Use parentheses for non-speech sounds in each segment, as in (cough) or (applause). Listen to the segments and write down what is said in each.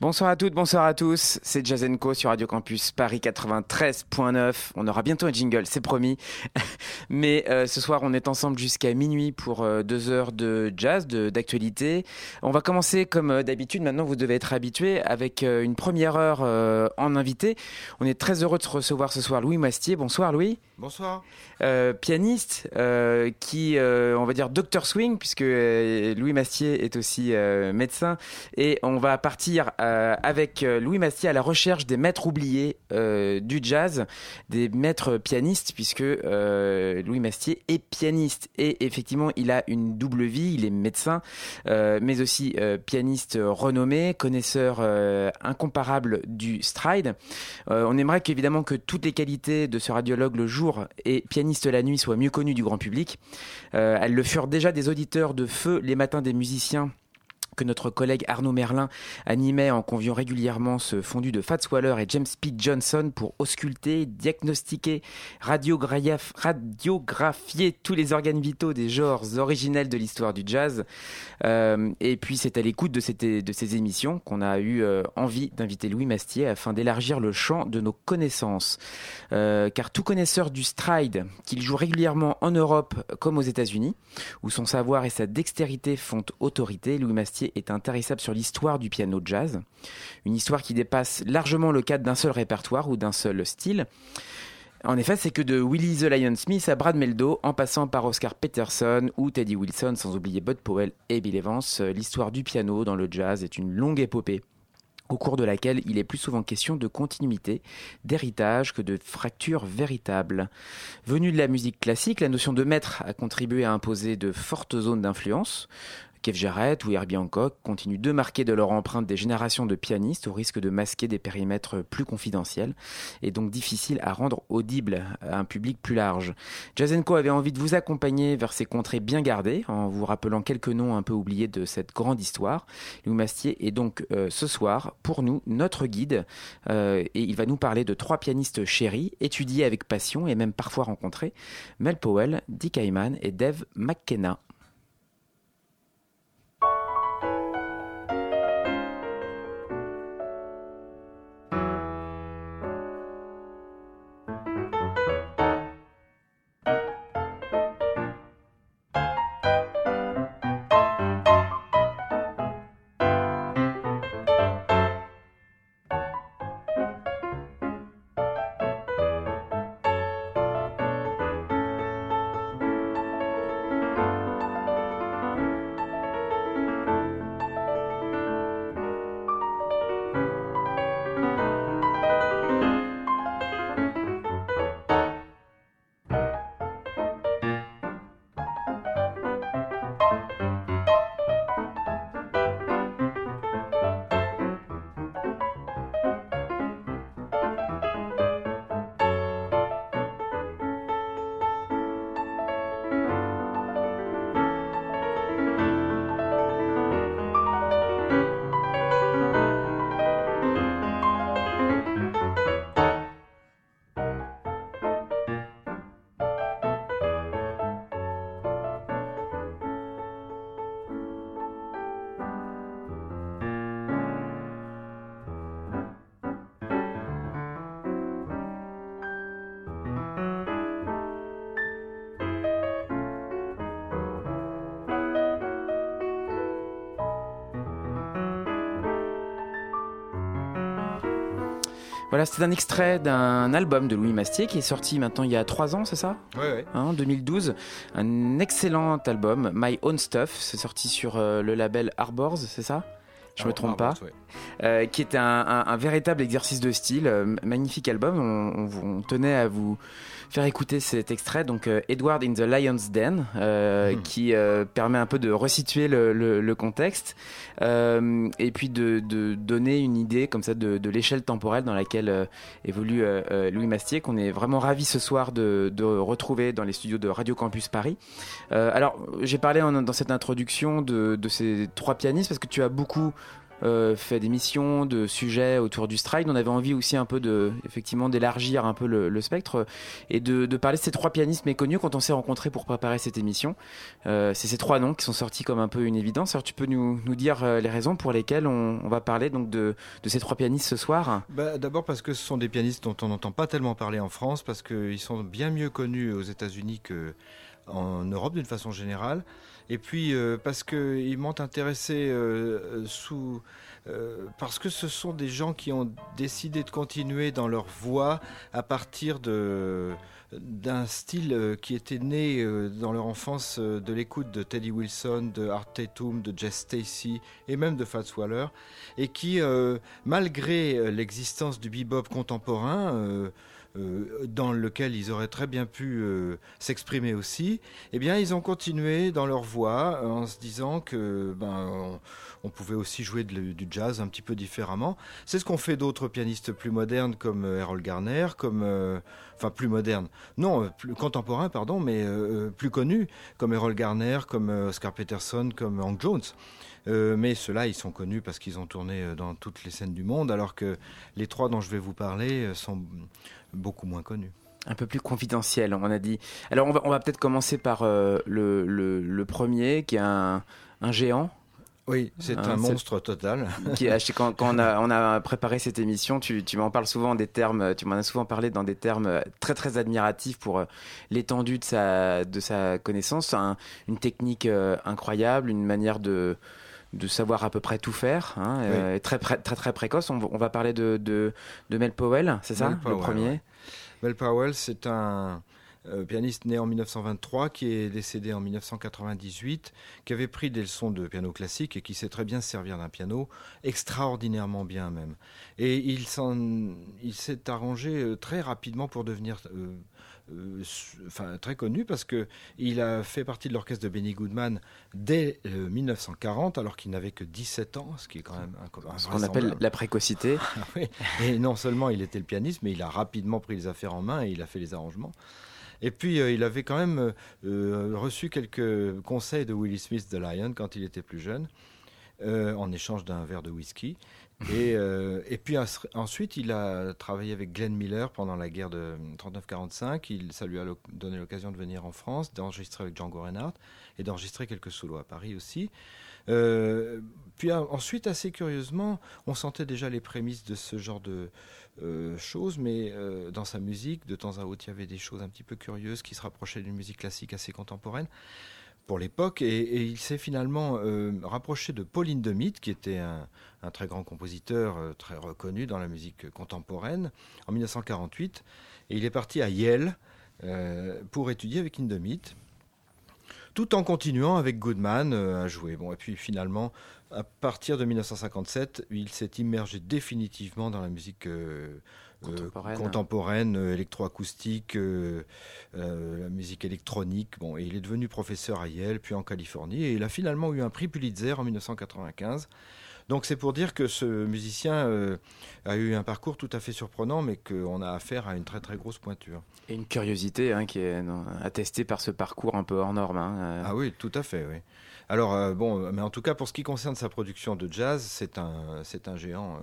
Bonsoir à toutes, bonsoir à tous. C'est Jazz Co sur Radio Campus Paris 93.9. On aura bientôt un jingle, c'est promis. (laughs) Mais euh, ce soir, on est ensemble jusqu'à minuit pour euh, deux heures de jazz, d'actualité. On va commencer comme euh, d'habitude. Maintenant, vous devez être habitués avec une première heure en invité. On est très heureux de recevoir ce soir Louis Mastier. Bonsoir Louis. Bonsoir. Euh, pianiste euh, qui, euh, on va dire, docteur swing, puisque Louis Mastier est aussi médecin. Et on va partir avec Louis Mastier à la recherche des maîtres oubliés du jazz, des maîtres pianistes, puisque Louis Mastier est pianiste. Et effectivement, il a une double vie, il est médecin, mais aussi pianiste renommé, connaisseur incomparable du stride. On aimerait qu'évidemment que toutes les qualités de ce radiologue le et pianiste la nuit soient mieux connues du grand public. Euh, elles le furent déjà des auditeurs de feu les matins des musiciens que notre collègue Arnaud Merlin animait en conviant régulièrement ce fondu de Fats Waller et James P. Johnson pour ausculter, diagnostiquer, radiograph- radiographier tous les organes vitaux des genres originels de l'histoire du jazz. Euh, et puis c'est à l'écoute de ces émissions qu'on a eu euh, envie d'inviter Louis Mastier afin d'élargir le champ de nos connaissances. Euh, car tout connaisseur du stride, qu'il joue régulièrement en Europe comme aux États-Unis, où son savoir et sa dextérité font autorité, Louis Mastier est intarissable sur l'histoire du piano jazz. Une histoire qui dépasse largement le cadre d'un seul répertoire ou d'un seul style. En effet, c'est que de Willie the Lion Smith à Brad Meldo, en passant par Oscar Peterson ou Teddy Wilson, sans oublier Bud Powell et Bill Evans, euh, l'histoire du piano dans le jazz est une longue épopée au cours de laquelle il est plus souvent question de continuité, d'héritage que de fracture véritable. Venue de la musique classique, la notion de maître a contribué à imposer de fortes zones d'influence. Kev Jarrett ou Herbie Hancock continuent de marquer de leur empreinte des générations de pianistes au risque de masquer des périmètres plus confidentiels et donc difficiles à rendre audibles à un public plus large. Jazz Co avait envie de vous accompagner vers ces contrées bien gardées en vous rappelant quelques noms un peu oubliés de cette grande histoire. Louis Mastier est donc euh, ce soir pour nous notre guide euh, et il va nous parler de trois pianistes chéris, étudiés avec passion et même parfois rencontrés, Mel Powell, Dick Hyman et Dave McKenna. Voilà, c'est un extrait d'un album de Louis Mastier qui est sorti maintenant il y a trois ans, c'est ça Ouais, ouais. Hein, 2012. Un excellent album, My Own Stuff. C'est sorti sur euh, le label Arbors, c'est ça? Je me Ah, trompe pas, ouais. euh, qui est un, un- un véritable exercice de style, euh, magnifique album. On, on vous- on tenait à vous faire écouter cet extrait, donc euh, Edward in the Lion's Den, Hmm. qui permet un peu de resituer le, le- le contexte et puis de, de donner une idée comme ça de, de l'échelle temporelle dans laquelle évolue Louis Mastier, qu'on est vraiment ravi ce soir de, de retrouver dans les studios de Radio Campus Paris. Alors, j'ai parlé en- dans cette introduction de, de ces trois pianistes parce que tu as beaucoup fait des missions, de sujets autour du stride. On avait envie aussi un peu de, effectivement, d'élargir un peu le, spectre et de, parler de ces trois pianistes méconnus quand on s'est rencontrés pour préparer cette émission. Euh, c'est ces trois noms qui sont sortis comme un peu une évidence. Alors, tu peux nous, nous dire euh, les raisons pour lesquelles on, on va parler donc de, de ces trois pianistes ce soir? Bah, D'abord parce que ce sont des pianistes dont on n'entend pas tellement parler en France, parce qu'ils sont bien mieux connus aux États-Unis qu'en Europe d'une façon générale. Et puis euh, parce qu'ils m'ont intéressé euh, euh, parce que ce sont des gens qui ont décidé de continuer dans leur voie à partir de d'un style qui était né dans leur enfance de l'écoute de Teddy Wilson, de Art Tatum, de Jess Stacy et même de Fats Waller, et qui, malgré l'existence du bebop contemporain, euh, dans lequel ils auraient très bien pu euh, s'exprimer aussi, eh bien, ils ont continué dans leur voie euh, en se disant que ben, on, pouvait aussi jouer du jazz un petit peu différemment. C'est ce qu'ont fait d'autres pianistes plus modernes comme Errol Garner, comme enfin plus modernes, non, plus contemporains, pardon, mais plus connus comme Errol Garner, comme Oscar Peterson, comme Hank Jones. Mais ceux-là, ils sont connus parce qu'ils ont tourné dans toutes les scènes du monde, alors que les trois dont je vais vous parler sont beaucoup moins connus. un peu plus confidentiel, on a dit. Alors, on va, on va peut-être commencer par euh, le, le, le premier, qui est un, un géant. Oui, c'est Ah, un monstre total. (laughs) Qui, quand quand on, a, on a préparé cette émission, tu, tu m'en parles souvent des termes, tu m'en as souvent parlé dans des termes très très admiratifs pour euh, l'étendue de sa, de sa connaissance, Un- une technique euh, incroyable, une manière de, de savoir à peu près tout faire, hein, euh, très, très très précoce. On, va- on va parler de, de, de Mel Powell, c'est ça Mel le Powell, premier ouais. Mel Powell, c'est un euh, pianiste né en 1923 qui est décédé en 1998, qui avait pris des leçons de piano classique et qui sait très bien se servir d'un piano, extraordinairement bien même. Et il s'est arrangé euh, très rapidement pour devenir enfin, très connu parce que il a fait partie de l'orchestre de Benny Goodman dès euh, 1940 alors qu'il n'avait que 17 ans, ce qui est quand même Ce qu'on appelle la précocité. (laughs) Ah oui. Et non seulement il était le pianiste, mais il a rapidement pris les affaires en main et il a fait les arrangements. Et puis euh, il avait quand même euh, reçu quelques conseils de Willie Smith de Lion quand il était plus jeune, euh, en échange d'un verre de whisky. Et, euh, et puis ensuite, il a travaillé avec Glenn Miller pendant la guerre de 39-45. Il- Ça lui a donné l'occasion de venir en France, d'enregistrer avec Django Reinhardt et d'enregistrer quelques solos à Paris aussi. Euh, puis ensuite, assez curieusement, on sentait déjà les prémices de ce genre de euh, choses, mais dans sa musique, de temps à autre, il y avait des choses un petit peu curieuses qui se rapprochaient d'une musique classique assez contemporaine pour l'époque, et, il s'est finalement euh, rapproché de Pauline Demit, qui était un, très grand compositeur, euh, très reconnu dans la musique contemporaine, en 1948, et il est parti à Yale euh, pour étudier avec Indemit, tout en continuant avec Goodman à jouer. Bon, et puis finalement, à partir de 1957, il s'est immergé définitivement dans la musique Contemporaine. contemporaine, euh, électroacoustique, euh, euh, la musique électronique. Bon, et il est devenu professeur à Yale, puis en Californie, et il a finalement eu un prix Pulitzer en 1995. Donc c'est pour dire que ce musicien euh, a eu un parcours tout à fait surprenant, mais qu'on a affaire à une très très grosse pointure. Et une curiosité hein, qui est attestée par ce parcours un peu hors norme. hein, euh. Ah oui, tout à fait, oui. Alors, euh, bon, mais en tout cas, pour ce qui concerne sa production de jazz, c'est un, c'est un géant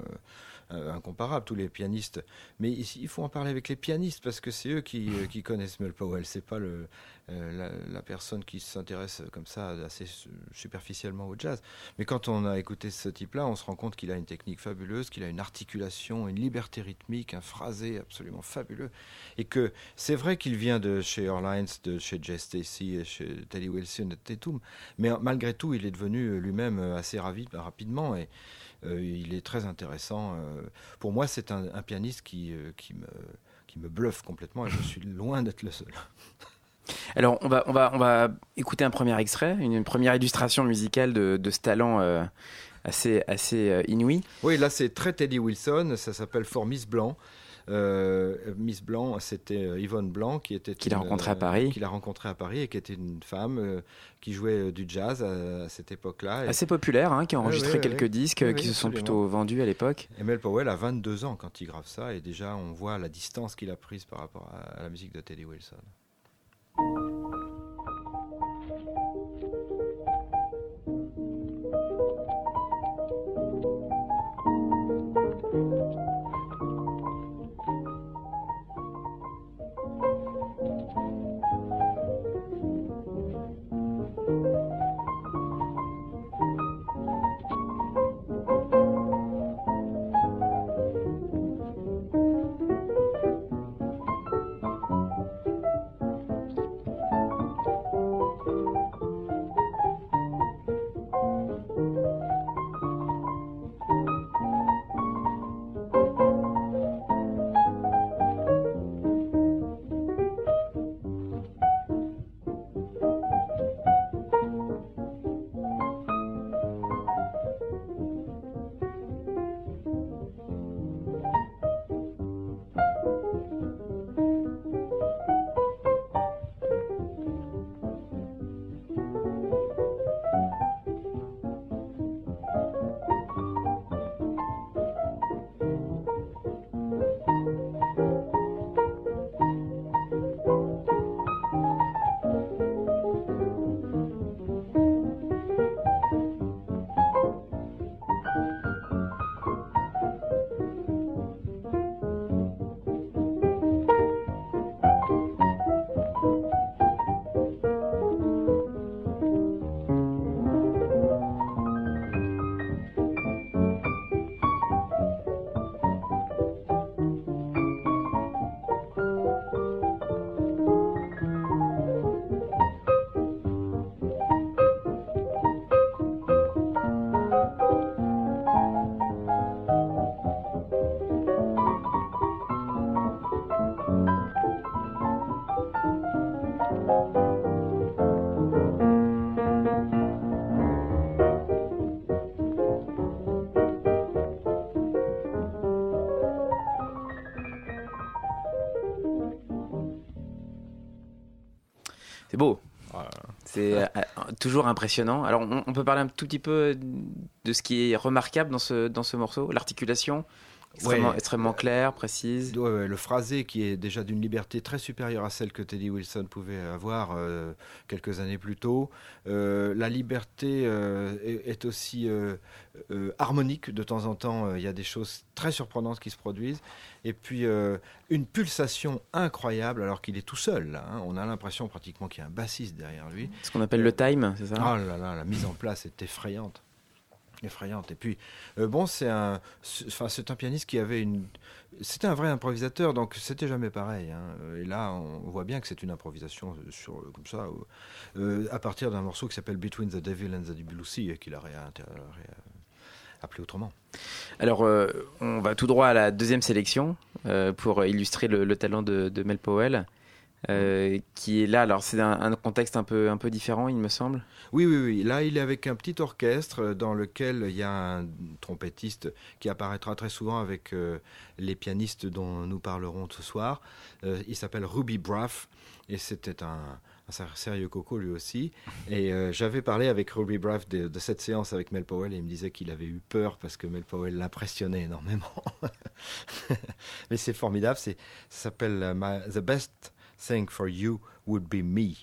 euh, euh, incomparable, tous les pianistes. Mais il faut en parler avec les pianistes, parce que c'est eux qui, euh, connaissent Mel Powell. C'est pas euh, la, personne qui s'intéresse comme ça assez su- superficiellement au jazz. Mais quand on a écouté ce type-là, on se rend compte qu'il a une technique fabuleuse, qu'il a une articulation, une liberté rythmique, un phrasé absolument fabuleux. Et que c'est vrai qu'il vient de chez Orlines, de chez Jess Stacy, chez Teddy Wilson et Tatum, mais malgré tout, il est devenu lui-même assez ravi rapidement et il est très intéressant. euh. Pour moi, c'est un, un pianiste qui, euh, qui, me, qui me bluffe complètement et je suis (laughs) loin d'être le seul. Alors, on va, on, va, on va écouter un premier extrait, une, première illustration musicale de, de ce talent euh, assez, assez euh, inouïe. Oui, là c'est très Teddy Wilson, ça s'appelle For Miss Blanc. Euh, Miss Blanc, c'était euh, Yvonne Blanc qui était Qu'il a une, rencontrée à euh, Paris. Qu'il a rencontrée à Paris et qui était une femme euh, qui jouait du jazz à, à cette époque-là. Et- Assez populaire, hein, qui a enregistré ouais, quelques ouais. disques qui se sont plutôt vendus à l'époque. Mel Powell a 22 ans quand il grave ça, et déjà on voit la distance qu'il a prise par rapport à, à la musique de Teddy Wilson. C'est euh, euh, toujours impressionnant. Alors, on, on peut parler un tout petit peu de ce qui est remarquable dans ce, dans ce morceau L'articulation, extrêmement, Ouais. extrêmement claire, précise. Ouais, ouais, le phrasé qui est déjà d'une liberté très supérieure à celle que Teddy Wilson pouvait avoir euh, quelques années plus tôt. Euh, la liberté euh, est, est aussi harmonique de temps en temps. Il y a des choses très surprenantes qui se produisent. Et puis une pulsation incroyable alors qu'il est tout seul. là, hein. On a l'impression pratiquement qu'il y a un bassiste derrière lui. Ce qu'on appelle le time, c'est ça? Ah là là, la mise en place est effrayante. Effrayante. Et puis, euh, bon, c'est un, enfin, c'est un pianiste qui avait une. C'était un vrai improvisateur, donc c'était jamais pareil. hein. Et là, on voit bien que c'est une improvisation sur, comme ça, euh, à partir d'un morceau qui s'appelle Between the Devil and the Sea, et qu'il a appelé autrement. Alors, euh, on va tout droit à la deuxième sélection euh, pour illustrer le, le talent de Mel Powell, euh, qui est là. Alors, c'est un, un contexte un peu, un peu différent, il me semble. Oui, oui, oui. Là, il est avec un petit orchestre euh, dans lequel il y a un trompettiste qui apparaîtra très souvent avec euh, les pianistes dont nous parlerons ce soir. Euh, il s'appelle Ruby Braff et c'était un, sérieux coco lui aussi. (laughs) Et euh, j'avais parlé avec Ruby Braff de, de cette séance avec Mel Powell et il me disait qu'il avait eu peur parce que Mel Powell l'impressionnait énormément. (laughs) Mais c'est formidable. Ça s'appelle The Best Thing for You Would Be Me.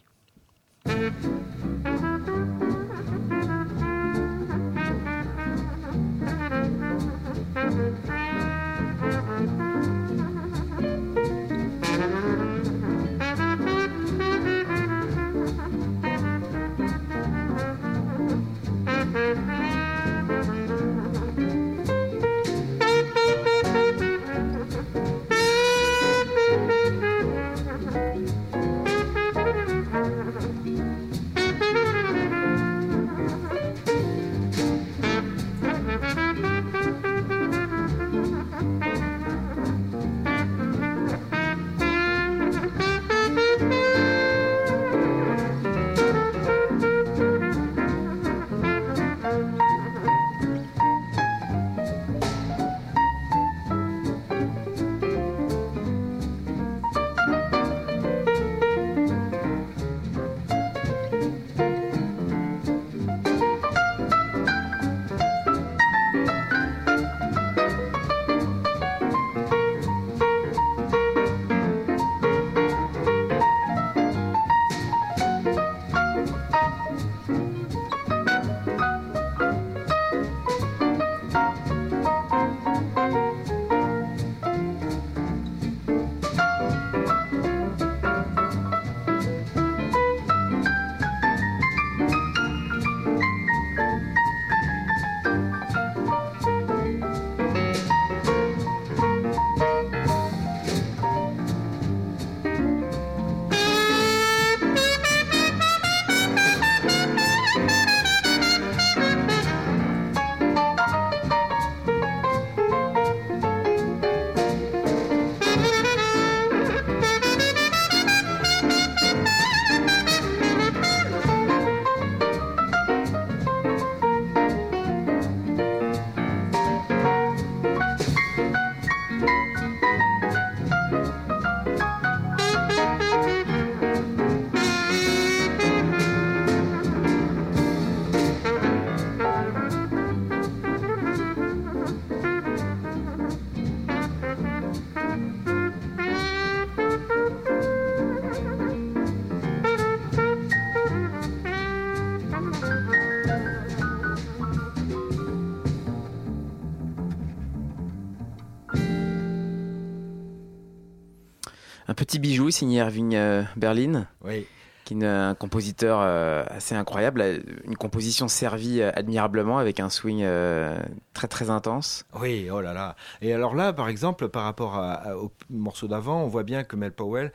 Signé Irving euh, Berlin. Oui qui est un compositeur euh, assez incroyable, une composition servie euh, admirablement avec un swing euh, très très intense. Oui, oh là là. Et alors là, par exemple, par rapport au morceau d'avant, on voit bien que Mel Powell,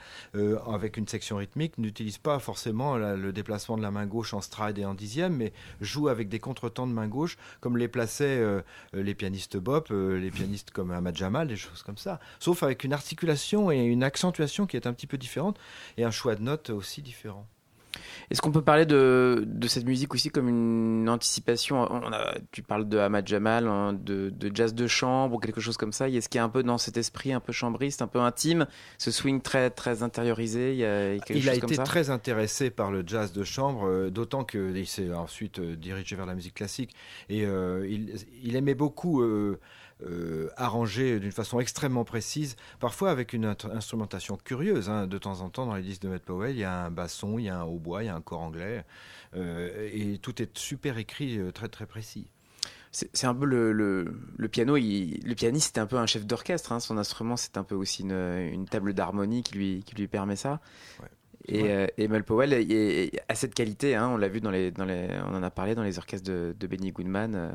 avec une section rythmique, n'utilise pas forcément le déplacement de la main gauche en stride et en dixième, mais joue avec des contretemps de main gauche, comme les plaçaient les pianistes bop, les pianistes comme Ahmad Jamal, des choses comme ça. Sauf avec une articulation et une accentuation qui est un petit peu différente et un choix de notes aussi différent. Est-ce qu'on peut parler de, de, cette musique aussi comme une anticipation? On a, Tu parles de Ahmad Jamal, hein, de, de, jazz de chambre ou quelque chose comme ça. Est-ce qu'il y a un peu dans cet esprit un peu chambriste, un peu intime, ce swing très, très intériorisé Il, a, il a été très intéressé par le jazz de chambre, euh, d'autant qu'il s'est ensuite euh, dirigé vers la musique classique. Et euh, il, il, aimait beaucoup euh, arrangé d'une façon extrêmement précise, parfois avec une instrumentation curieuse. Hein. De temps en temps, dans les disques de Matt Powell, il y a un basson, il y a un hautbois, il y a un corps anglais, euh, et tout est super écrit, euh, très très précis. C'est un peu le, le, piano, le pianiste c'est un peu un chef d'orchestre, hein. son instrument c'est un peu aussi une, une table d'harmonie qui lui, qui lui permet ça. Et, euh, Mel Powell a cette qualité, hein, on l'a vu dans les, dans les, on en a parlé dans les orchestres de, Benny Goodman, euh,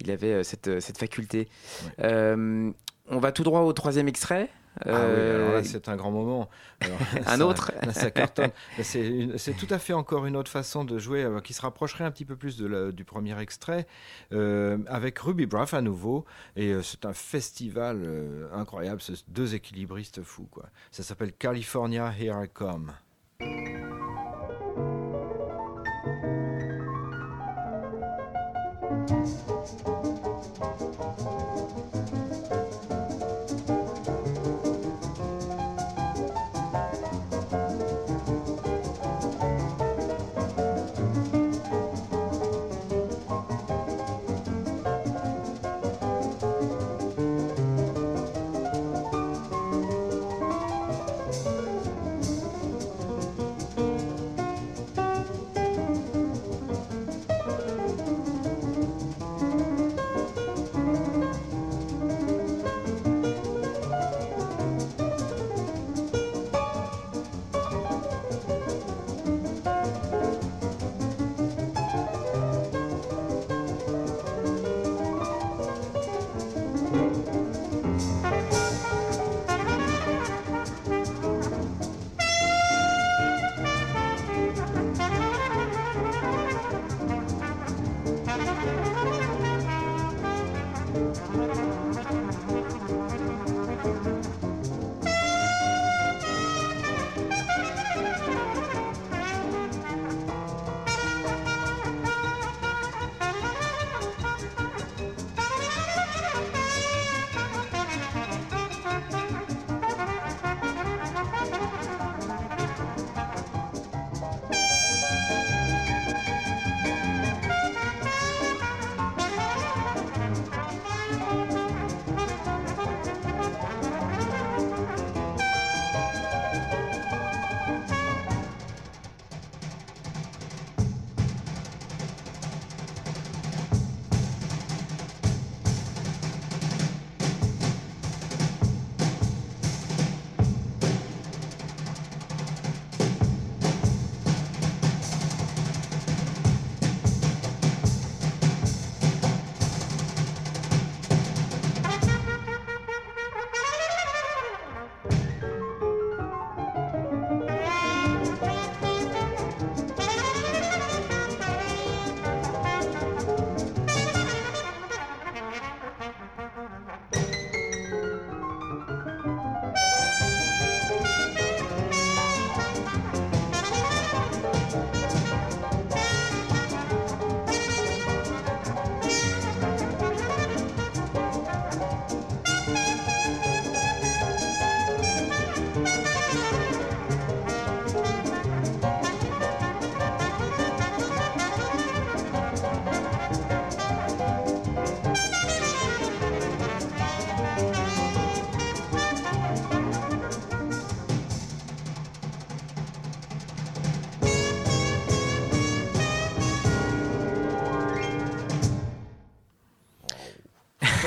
il avait euh, cette, cette faculté. on va tout droit au troisième extrait. Ah alors là, c'est un grand moment. (laughs) un autre (laughs) C'est tout à fait encore une autre façon de jouer qui se rapprocherait un petit peu plus de du premier extrait, avec Ruby Braff à nouveau. Et c'est un festival incroyable, c'est deux équilibristes fous. Quoi. Ça s'appelle California Here I Come. Thank you.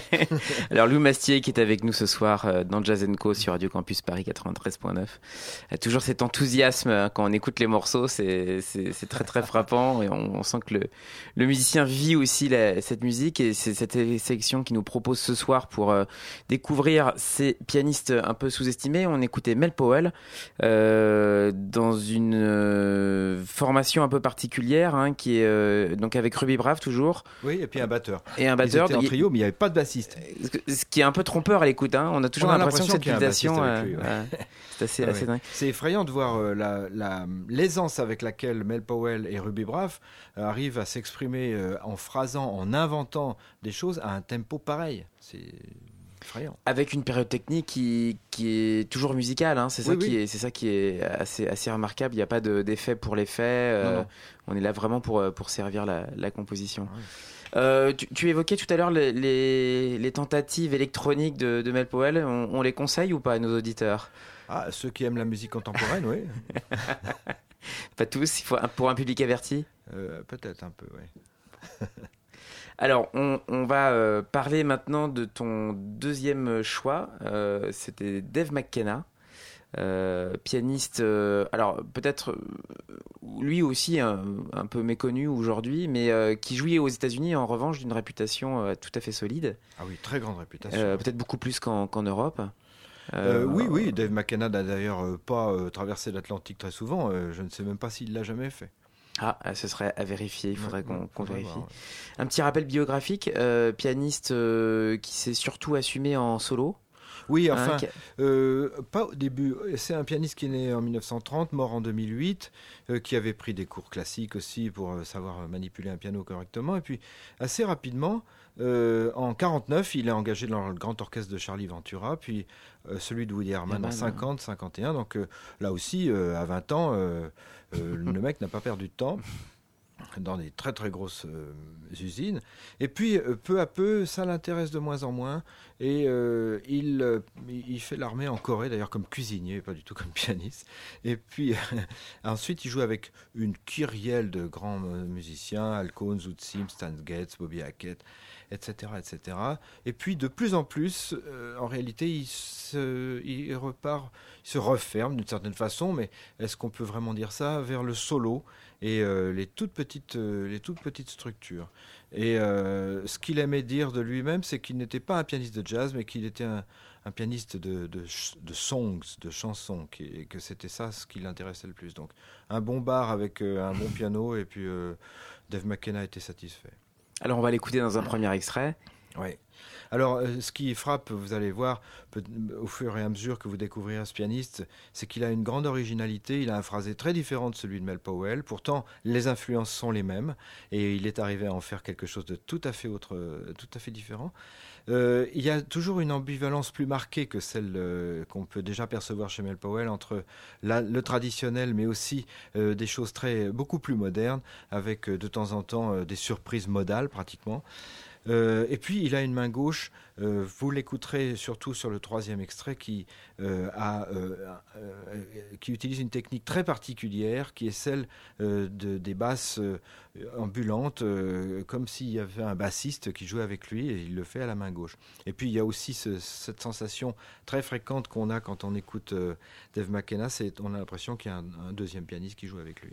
(laughs) Alors Louis Mastier qui est avec nous ce soir euh, dans Jazz Co sur Radio Campus Paris 93.9. A toujours cet enthousiasme hein, quand on écoute les morceaux, c'est très très frappant et on, on sent que le, le musicien vit aussi la- cette musique et c'est cette sélection qui nous propose ce soir pour euh, découvrir ces pianistes un peu sous-estimés. On écoutait Mel Powell euh, dans une euh, formation un peu particulière hein, qui est donc avec Ruby Brave toujours Oui, et puis un batteur. et un Ils batteur. étaient en Il- trio, mais il n'y avait pas de bassiste. ce qui est un peu trompeur à l'écoute, hein. on a toujours l'impression que cette lui, euh, c'est assez, Ah assez ouais. dingue. C'est effrayant de voir euh, la- la- l'aisance avec laquelle Mel Powell et Ruby Braff euh, arrivent à s'exprimer euh, en phrasant, en inventant des choses à un tempo pareil. C'est effrayant. Avec une période technique qui, qui est toujours musicale, hein. c'est ça Oui, qui oui. est, c'est ça qui est assez, assez remarquable. Il n'y a pas de- d'effet pour l'effet. euh. On est là vraiment pour, euh, pour servir la, la composition. Ouais. Euh, tu, tu évoquais tout à l'heure les, les, les tentatives électroniques de, de Mel Powell. On, on les conseille ou pas à nos auditeurs? Ah, ceux qui aiment la musique contemporaine, oui. (laughs) Pas tous. Il faut pour un public averti? Euh, Peut-être un peu, oui. (laughs) Alors, on, on va euh, parler maintenant de ton deuxième choix. C'était Dave McKenna, euh, pianiste. euh, alors, peut-être euh, lui aussi un, un peu méconnu aujourd'hui, mais euh, qui jouait aux États-Unis en revanche d'une réputation tout à fait solide. Ah oui, très grande réputation. Peut-être beaucoup plus qu'en Europe. Oui, oui, Dave McKenna n'a d'ailleurs pas traversé l'Atlantique très souvent. je ne sais même pas s'il l'a jamais fait. Ah, ce serait à vérifier. Il faudrait qu'on vérifie. voir, ouais. Un petit rappel biographique. pianiste qui s'est surtout assumé en solo. Oui, hein, enfin, qui- Euh, pas au début. C'est un pianiste qui est né en 1930, mort en 2008, euh, qui avait pris des cours classiques aussi pour euh, savoir manipuler un piano correctement. Et puis, assez rapidement, euh, en 49, il est engagé dans le grand orchestre de Charlie Ventura, puis euh, celui de Woody Herman en Herman, 50, 51. Donc euh, là aussi, à 20 ans, le mec n'a pas perdu de temps (laughs) dans des très très grosses euh, usines. Et puis euh, peu à peu, ça l'intéresse de moins en moins. Et euh, il, il fait l'armée en Corée, d'ailleurs comme cuisinier, pas du tout comme (laughs) pianiste. Et puis (laughs) ensuite, il joue avec une kyrielle de grands musiciens, Al Cohn, Zoot Sims, Stan Getz, Bobby Hackett, etc., etc. Et puis de plus en plus, en réalité, il se, il repart, il se referme d'une certaine façon, mais est-ce qu'on peut vraiment dire ça vers le solo? Et euh, les toutes petites, euh, les toutes petites structures. Et euh, ce qu'il aimait dire de lui-même, c'est qu'il n'était pas un pianiste de jazz, mais qu'il était un, un pianiste de, de, songs, de chansons, qui- et que c'était ça ce qui l'intéressait le plus. Donc un bon bar avec euh, un bon piano, et puis euh, Dave McKenna était satisfait. Alors, on va l'écouter dans un premier extrait. Oui. Alors, euh, ce qui frappe, vous allez voir, au fur et à mesure que vous découvrirez ce pianiste, c'est qu'il a une grande originalité. Il a un phrasé très différent de celui de Mel Powell. Pourtant, les influences sont les mêmes, et il est arrivé à en faire quelque chose de tout à fait autre, euh, tout à fait différent. Euh, il y a toujours une ambivalence plus marquée que celle qu'on peut déjà percevoir chez Mel Powell entre le traditionnel, mais aussi des choses très beaucoup plus modernes, avec de temps en temps des surprises modales pratiquement. Euh, et puis il a une main gauche, euh, vous l'écouterez surtout sur le troisième extrait qui, euh, a, qui utilise une technique très particulière qui est celle de, des basses ambulantes, comme s'il y avait un bassiste qui jouait avec lui et il le fait à la main gauche. Et puis il y a aussi ce- cette sensation très fréquente qu'on a quand on écoute Dave McKenna, c'est on a l'impression qu'il y a un deuxième pianiste qui joue avec lui.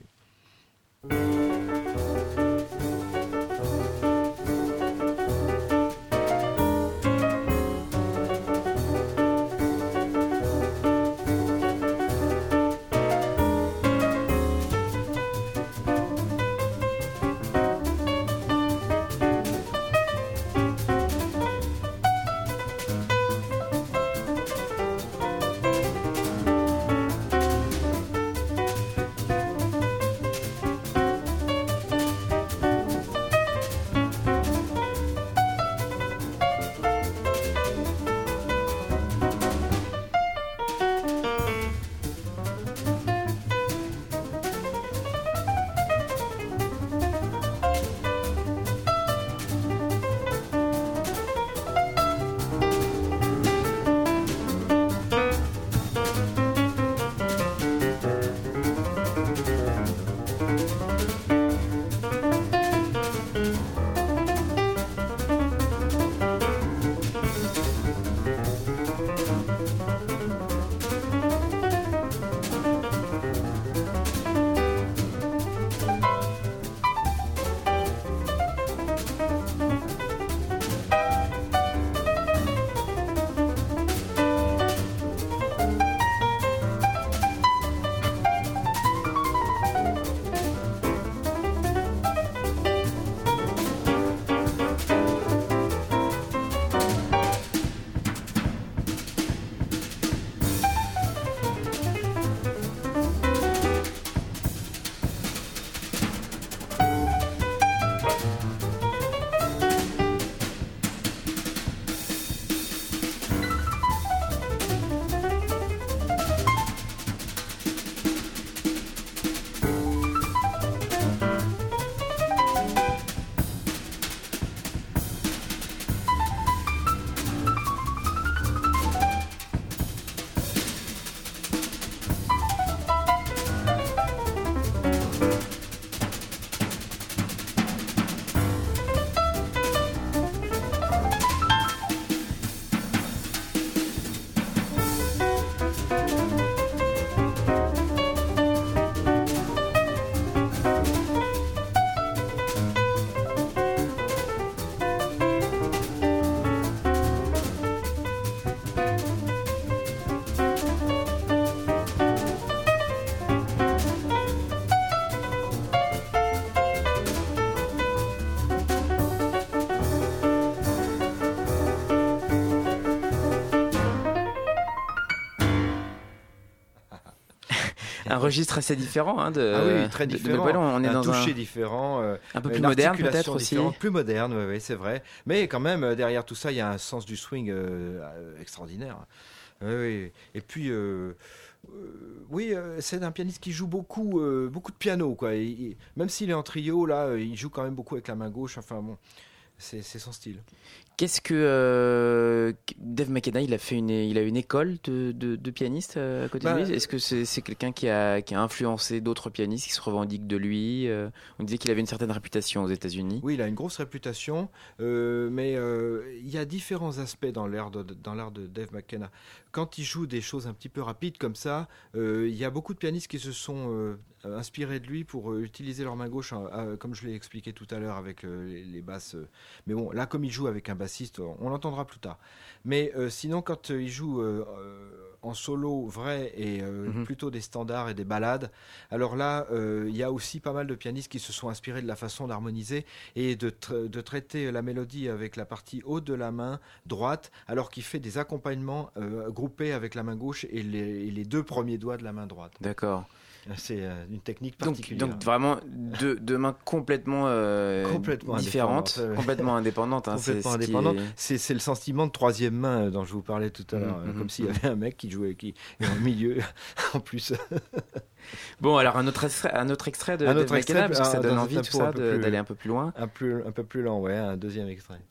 Un registre assez différent hein, de, ah oui, très de- de différent. Melbourne. On est un dans toucher un, différent. euh, un peu plus moderne peut-être aussi. Plus moderne, oui, c'est vrai. Mais quand même, euh, derrière tout ça, il y a un sens du swing euh, extraordinaire. Oui. Et puis, euh, oui, c'est un pianiste qui joue beaucoup, beaucoup de piano. Quoi. Il- il- même s'il est en trio, là, il joue quand même beaucoup avec la main gauche. Enfin bon, c'est son style. Qu'est-ce que euh, Dave McKenna il a fait une il a une école de, de, de pianiste euh, à côté Bah, de lui Est-ce que c'est c'est quelqu'un qui a qui a influencé d'autres pianistes qui se revendiquent de lui euh, On disait qu'il avait une certaine réputation aux États-Unis. Oui, il a une grosse réputation, euh, mais euh, il y a différents aspects dans l'art de, dans l'art de Dave McKenna. Quand il joue des choses un petit peu rapides comme ça, euh, il y a beaucoup de pianistes qui se sont euh, inspirés de lui pour euh, utiliser leur main gauche, hein, euh, comme je l'ai expliqué tout à l'heure avec euh, les, basses. euh. Mais bon, là, comme il joue avec un bassiste, on, l'entendra plus tard. Mais euh, sinon, quand euh, il joue euh, euh, en solo vrai et euh, Mhm. plutôt des standards et des ballades, alors là, euh, il y a aussi pas mal de pianistes qui se sont inspirés de la façon d'harmoniser et de, tra- de traiter la mélodie avec la partie haute de la main droite, alors qu'il fait des accompagnements euh, groupés avec la main gauche et les, et les deux premiers doigts de la main droite. D'accord. C'est euh, une technique Donc, particulière. donc vraiment deux, deux mains complètement, euh, Complètement différentes, complètement (laughs) indépendantes. hein, c'est complètement est- le sentiment de troisième main euh, dont je vous parlais tout à Mhm, l'heure, mhm, comme s'il y avait un mec qui jouait qui au milieu (laughs) en plus. (laughs) Bon, alors un autre extrait, un autre extrait de Un autre extrait, parce que ça ah, donne dans un envie tout ça d'aller un peu plus loin. Un, plus, un peu plus lent, ouais, un deuxième extrait.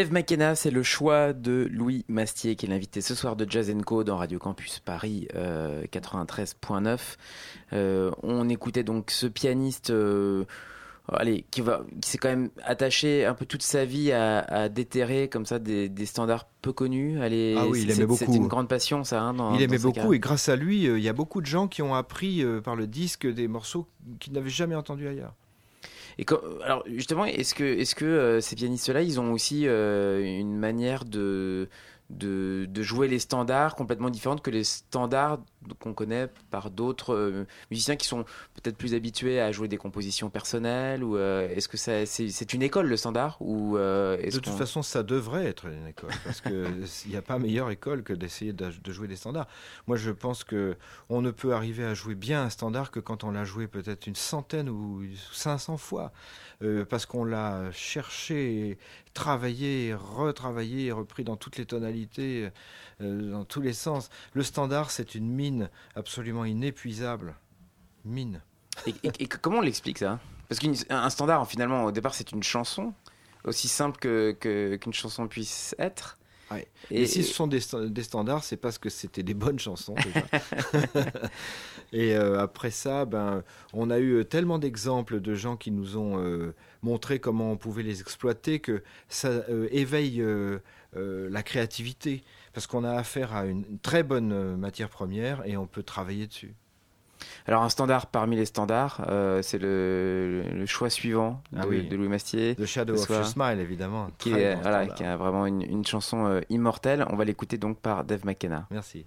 Dave McKenna, c'est le choix de Louis Mastier, qui est l'invité ce soir de Jazz Co dans Radio Campus Paris euh, 93.9. Euh, on écoutait donc ce pianiste. euh, allez, qui va, qui s'est quand même attaché un peu toute sa vie à, à déterrer comme ça des, des standards peu connus. Allez, Ah oui, il c'est- aimait beaucoup. une grande passion, ça. hein, dans- Il aimait dans beaucoup et grâce à lui, euh, il y a beaucoup de gens qui ont appris euh, par le disque des morceaux qu'ils n'avaient jamais entendus ailleurs. Et quand- alors justement, est-ce que, est-ce que euh, ces pianistes-là, ils ont aussi euh, une manière de, de, de jouer les standards complètement différente que les standards qu'on connaît par d'autres euh, musiciens qui sont peut-être plus habitués à jouer des compositions personnelles ou euh, est-ce que ça, c'est, une école le standard ou euh, De toute façon, ça devrait être une école, parce qu'il (laughs) n'y a pas meilleure école que d'essayer de, de jouer des standards. Moi, je pense que on ne peut arriver à jouer bien un standard que quand on l'a joué peut-être une centaine ou 500 fois, parce qu'on l'a cherché, travaillé, retravaillé, et repris dans toutes les tonalités, euh, dans tous les sens. Le standard, c'est une mine absolument inépuisable. Mine. Et, comment on l'explique ça? Parce qu'un standard, finalement, au départ, c'est une chanson, aussi simple que- qu'une chanson puisse être. Ouais. Et, Et, si ce sont des, sta- des standards, c'est parce que c'était des bonnes chansons déjà. (laughs) (laughs) et euh, après ça, ben, on a eu tellement d'exemples de gens qui nous ont euh, montré comment on pouvait les exploiter que ça euh, éveille euh, euh, la créativité. Parce qu'on a affaire à une très bonne euh, matière première et on peut travailler dessus. Alors, un standard parmi les standards, euh, c'est le, le choix suivant Ah de, oui. de Louis Mastier. The Shadow of Your Smile, évidemment. Qui, est, bon voilà, standard. qui a vraiment une, une chanson euh, immortelle. On va l'écouter donc par Dave McKenna. Merci.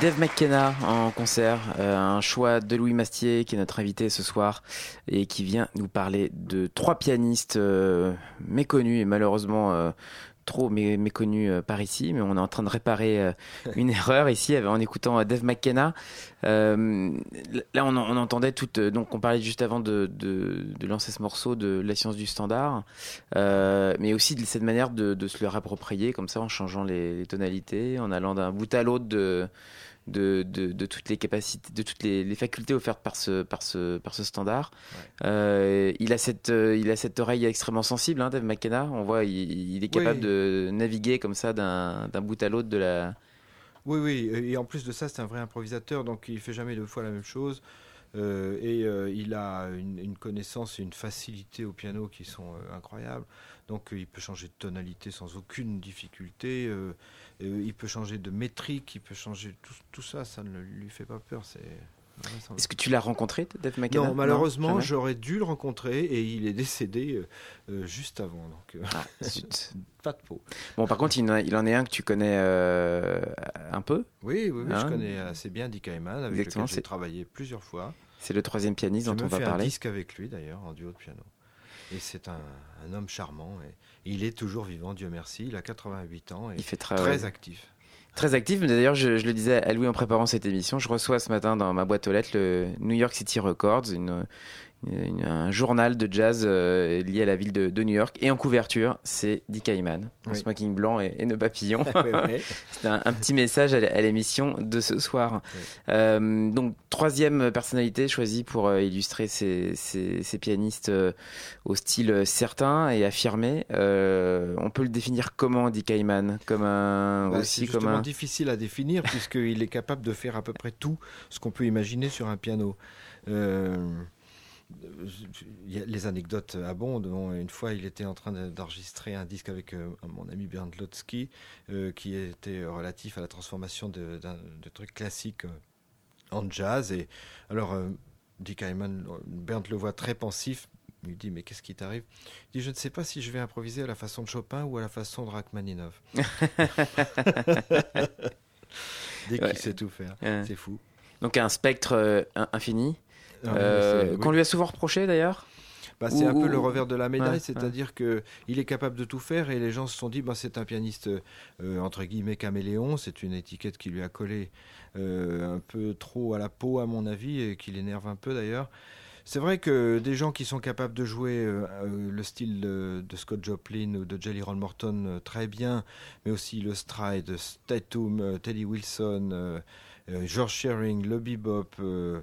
Dave McKenna en concert, euh, un choix de Louis Mastier qui est notre invité ce soir et qui vient nous parler de trois pianistes euh, méconnus et malheureusement euh, trop mé- méconnus euh, par ici, mais on est en train de réparer euh, une (laughs) erreur ici en écoutant euh, Dave McKenna. Là, on, en- on entendait tout, euh, donc on parlait juste avant de, lancer ce morceau de La science du standard, mais aussi de cette manière de, se le réapproprier comme ça en changeant les tonalités, en allant d'un bout à l'autre de de, de, de toutes les capacités, de toutes les, les facultés offertes par ce, par ce, par ce standard. Euh, il, a cette, euh, il a cette oreille extrêmement sensible, hein, Dave McKenna. On voit, il, il est capable Oui. de naviguer comme ça d'un bout à l'autre de la. Oui, oui, et en plus de ça, c'est un vrai improvisateur, donc il fait jamais deux fois la même chose. Euh, et euh, il a une, une connaissance et une facilité au piano qui sont euh, incroyables. Donc il peut changer de tonalité sans aucune difficulté. Euh, il peut changer de métrique, il peut changer tout, tout ça, ça ne lui fait pas peur. C'est. Est-ce que tu l'as rencontré, Dave McKenna? Non, malheureusement, j'aurais dû le rencontrer et il est décédé euh, euh, juste avant. Donc, Ah, (laughs) pas de peau. Bon, par contre, il il en est un que tu connais euh, un peu? Oui, oui, oui, Hein? je connais assez bien Dick Hyman, avec Exactement, lequel j'ai travaillé plusieurs fois. C'est le troisième pianiste J'ai dont on va fait un parler. disque avec lui d'ailleurs, en duo de piano. Et c'est un, un homme charmant. Et il est toujours vivant, Dieu merci. Il a 88 ans et Il fait très, très actif. Très actif, mais d'ailleurs, je, je le disais à Louis en préparant cette émission, je reçois ce matin dans ma boîte aux lettres le New York City Records, une, une- un journal de jazz euh, lié à la ville de, de New York. Et en couverture, c'est Dick Hyman, en Oui. smoking blanc et, et nœud papillon. Ouais, (laughs) ouais. (laughs) c'est un, un petit message à, l'émission de ce soir. Oui. Euh, donc, troisième personnalité choisie pour euh, illustrer ces, ces- ces pianistes euh, au style certain et affirmé. On peut le définir comment, Dick Hyman Comme un, Bah, aussi comme un... difficile à définir puisqu'il est capable de faire à peu près tout ce qu'on peut imaginer sur un piano. Euh, les anecdotes abondent. Bon, une fois, il était en train de- d'enregistrer un disque avec euh, mon ami Bernd Lotsky, euh, qui était relatif à la transformation de, trucs classiques euh, en jazz. Et alors, Dick Hyman, Bernd le voit très pensif. Il lui dit, mais qu'est-ce qui t'arrive? Il dit, je ne sais pas si je vais improviser à la façon de Chopin ou à la façon de Rachmaninov. (laughs) Dès qu'il Ouais. sait tout faire. Ouais. C'est fou. Donc un spectre in- infini, euh, mais c'est- qu'on lui a souvent reproché d'ailleurs. Bah, c'est un peu le revers de la médaille, Ouais, c'est-à-dire que il est capable de tout faire et les gens se sont dit bah, c'est un pianiste euh, entre guillemets caméléon, c'est une étiquette qui lui a collé euh, un peu trop à la peau à mon avis et qui l'énerve un peu d'ailleurs. C'est vrai que des gens qui sont capables de jouer euh, euh, le style de, de Scott Joplin ou de Jelly Roll Morton euh, très bien, mais aussi le stride, Tatum, euh, Teddy Wilson, euh, euh, George Shearing, le bebop, euh, euh,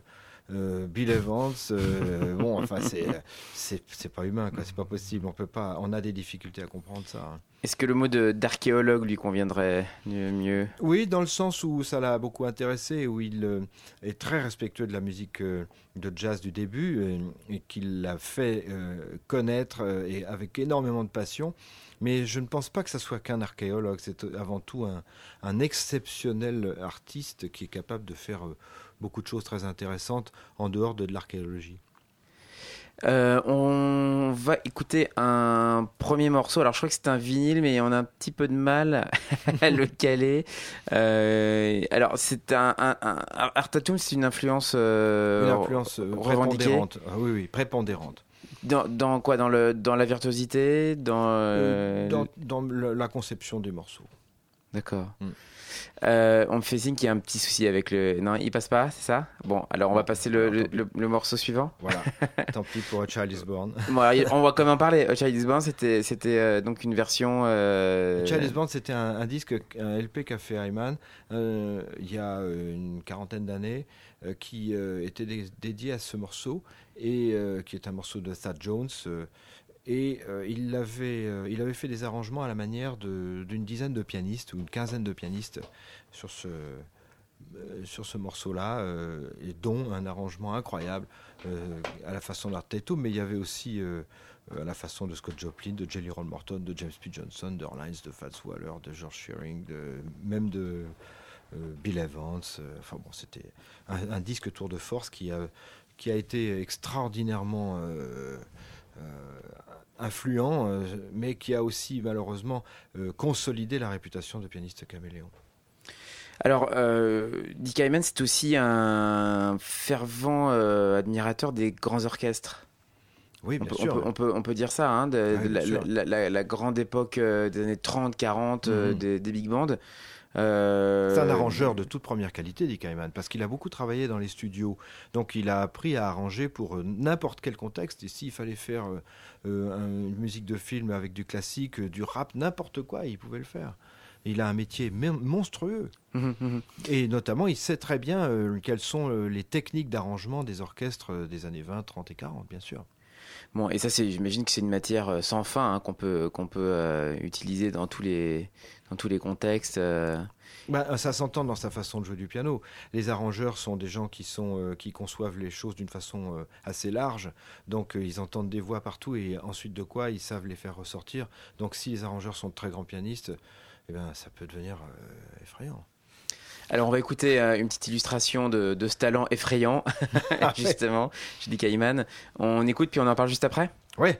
Bill Evans, euh, bon, enfin c'est c'est c'est pas humain, quoi, c'est pas possible, on peut pas, on a des difficultés à comprendre ça. hein. Est-ce que le mot de- d'archéologue lui conviendrait mieux, Oui, dans le sens où ça l'a beaucoup intéressé, où il euh, est très respectueux de la musique euh, de jazz du début euh, et qu'il l'a fait euh, connaître euh, et avec énormément de passion. Mais je ne pense pas que ça soit qu'un archéologue, c'est avant tout un, un exceptionnel artiste qui est capable de faire euh, beaucoup de choses très intéressantes en dehors de, de l'archéologie. Euh, On va écouter un premier morceau. Alors je crois que c'est un vinyle, mais on a un petit peu de mal (laughs) à le (laughs) caler. Euh, alors c'est un, un, un- Art Tatum, c'est une influence. euh, Une influence revendiquée prépondérante. Ah oui, oui, prépondérante. Dans, dans quoi? Dans, le, dans la virtuosité? Dans, dans la conception des morceaux. D'accord. Mm. Euh, on me fait signe qu'il y a un petit souci avec le. Non, il passe pas, c'est ça? Bon, alors on va passer le, le, morceau suivant. Voilà. (laughs) Tant pis pour A Child is Born. Bon, alors, on va quand même en parler. A Child is Born, c'était, c'était euh, donc une version. euh, Child is Born, c'était un, un disque, un LP qu'a fait Hyman euh, il y a euh, une quarantaine d'années, euh, qui euh, était dé- dédié à ce morceau et euh, qui est un morceau de Thad Jones. Et euh, il, avait, euh, il avait fait des arrangements à la manière d'une dizaine de pianistes ou une quinzaine de pianistes sur ce, euh, ce morceau-là, dont un arrangement incroyable à la façon d'Art Tatum, mais il y avait aussi à la façon de Scott Joplin, de Jelly Roll Morton, de James P. Johnson, de Orlines, de Fats Waller, de George Shearing, de, même de Bill Evans. enfin bon, c'était un, un disque tour de force qui a, qui a été extraordinairement influent, euh, mais qui a aussi malheureusement euh, consolidé la réputation de pianiste caméléon. Alors, euh, Dick Hyman, c'est aussi un fervent euh, admirateur des grands orchestres. Oui, On bien on sûr. peut- on peut- on peut dire ça, hein, de, bien la, sûr. la- la- la grande époque euh, des années 30, 40, euh, Mhm. des, des big bands. Euh, C'est un arrangeur de toute première qualité, Dick Hyman, parce qu'il a beaucoup travaillé dans les studios. Donc il a appris à arranger pour euh, n'importe quel contexte. Et s'il fallait faire euh, un- une musique de film avec du classique, du rap, n'importe quoi, il pouvait le faire. Il a un métier mon- monstrueux. Mhm, mhm. Et notamment, il sait très bien euh, quelles sont les techniques d'arrangement des orchestres des années 20, 30 et 40, bien sûr. Bon, et ça, c'est, j'imagine que c'est une matière euh, sans fin hein, qu'on peut, qu'on peut euh, utiliser dans tous les, dans tous les contextes. euh. Bah, ça s'entend dans sa façon de jouer du piano. Les arrangeurs sont des gens qui, sont, euh, qui conçoivent les choses d'une façon assez large. Donc ils entendent des voix partout et ensuite de quoi ils savent les faire ressortir. Donc si les arrangeurs sont de très grands pianistes, eh ben, ça peut devenir effrayant. Alors, on va écouter euh, une petite illustration de, de ce talent effrayant, (laughs) justement, chez Dick Hyman. On écoute, puis on en parle juste après? Ouais.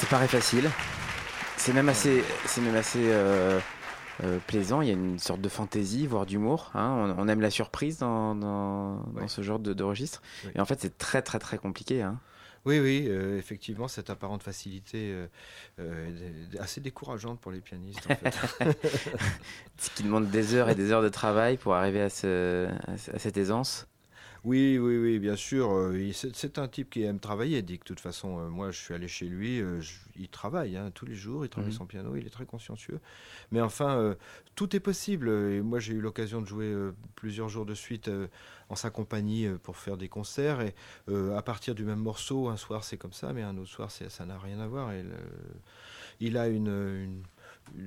C'est pas facile. C'est même assez, c'est même assez euh, euh, plaisant. Il y a une sorte de fantaisie, voire d'humour. hein. On, on aime la surprise dans, dans, dans Ouais. ce genre de, de registre. Oui. Et en fait, c'est très très très compliqué. Hein. Oui, oui, euh, effectivement, cette apparente facilité euh, euh, est assez décourageante pour les pianistes. En fait. (laughs) Ce qui demande des heures et des heures de travail pour arriver ce- à cette aisance. Oui, oui, oui, bien sûr. euh, c'est un type qui aime travailler, Dick. De toute façon, euh, moi, je suis allé chez lui. euh, je- il travaille hein, tous les jours. Il travaille Mhm. son piano. Il est très consciencieux. Mais enfin, euh, tout est possible. Et moi, j'ai eu l'occasion de jouer euh, plusieurs jours de suite euh, en sa compagnie pour faire des concerts. Et à partir du même morceau, un soir c'est comme ça, mais un autre soir ça n'a rien à voir. Et le- il a une-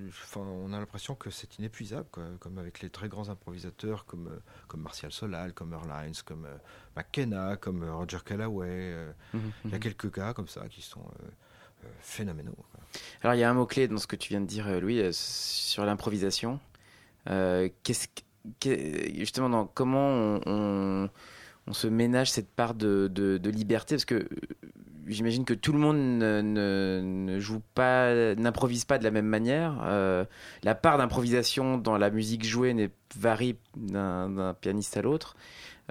enfin, on a l'impression que c'est inépuisable, quoi, comme avec les très grands improvisateurs comme, euh, comme Martial Solal, comme Erlines, comme euh, McKenna, comme euh, Roger Callaway. euh, Mhm, Il y a mhm. quelques gars comme ça qui sont euh, phénoménaux. quoi. Alors il y a un mot clé dans ce que tu viens de dire, Louis, sur l'improvisation. Qu'est-ce que- qu'est- justement, dans, comment on, on- on se ménage cette part de, de- de liberté? Parce que j'imagine que tout le monde ne, ne- ne joue pas, n'improvise pas de la même manière. Euh, la part d'improvisation dans la musique jouée varie d'un pianiste à l'autre.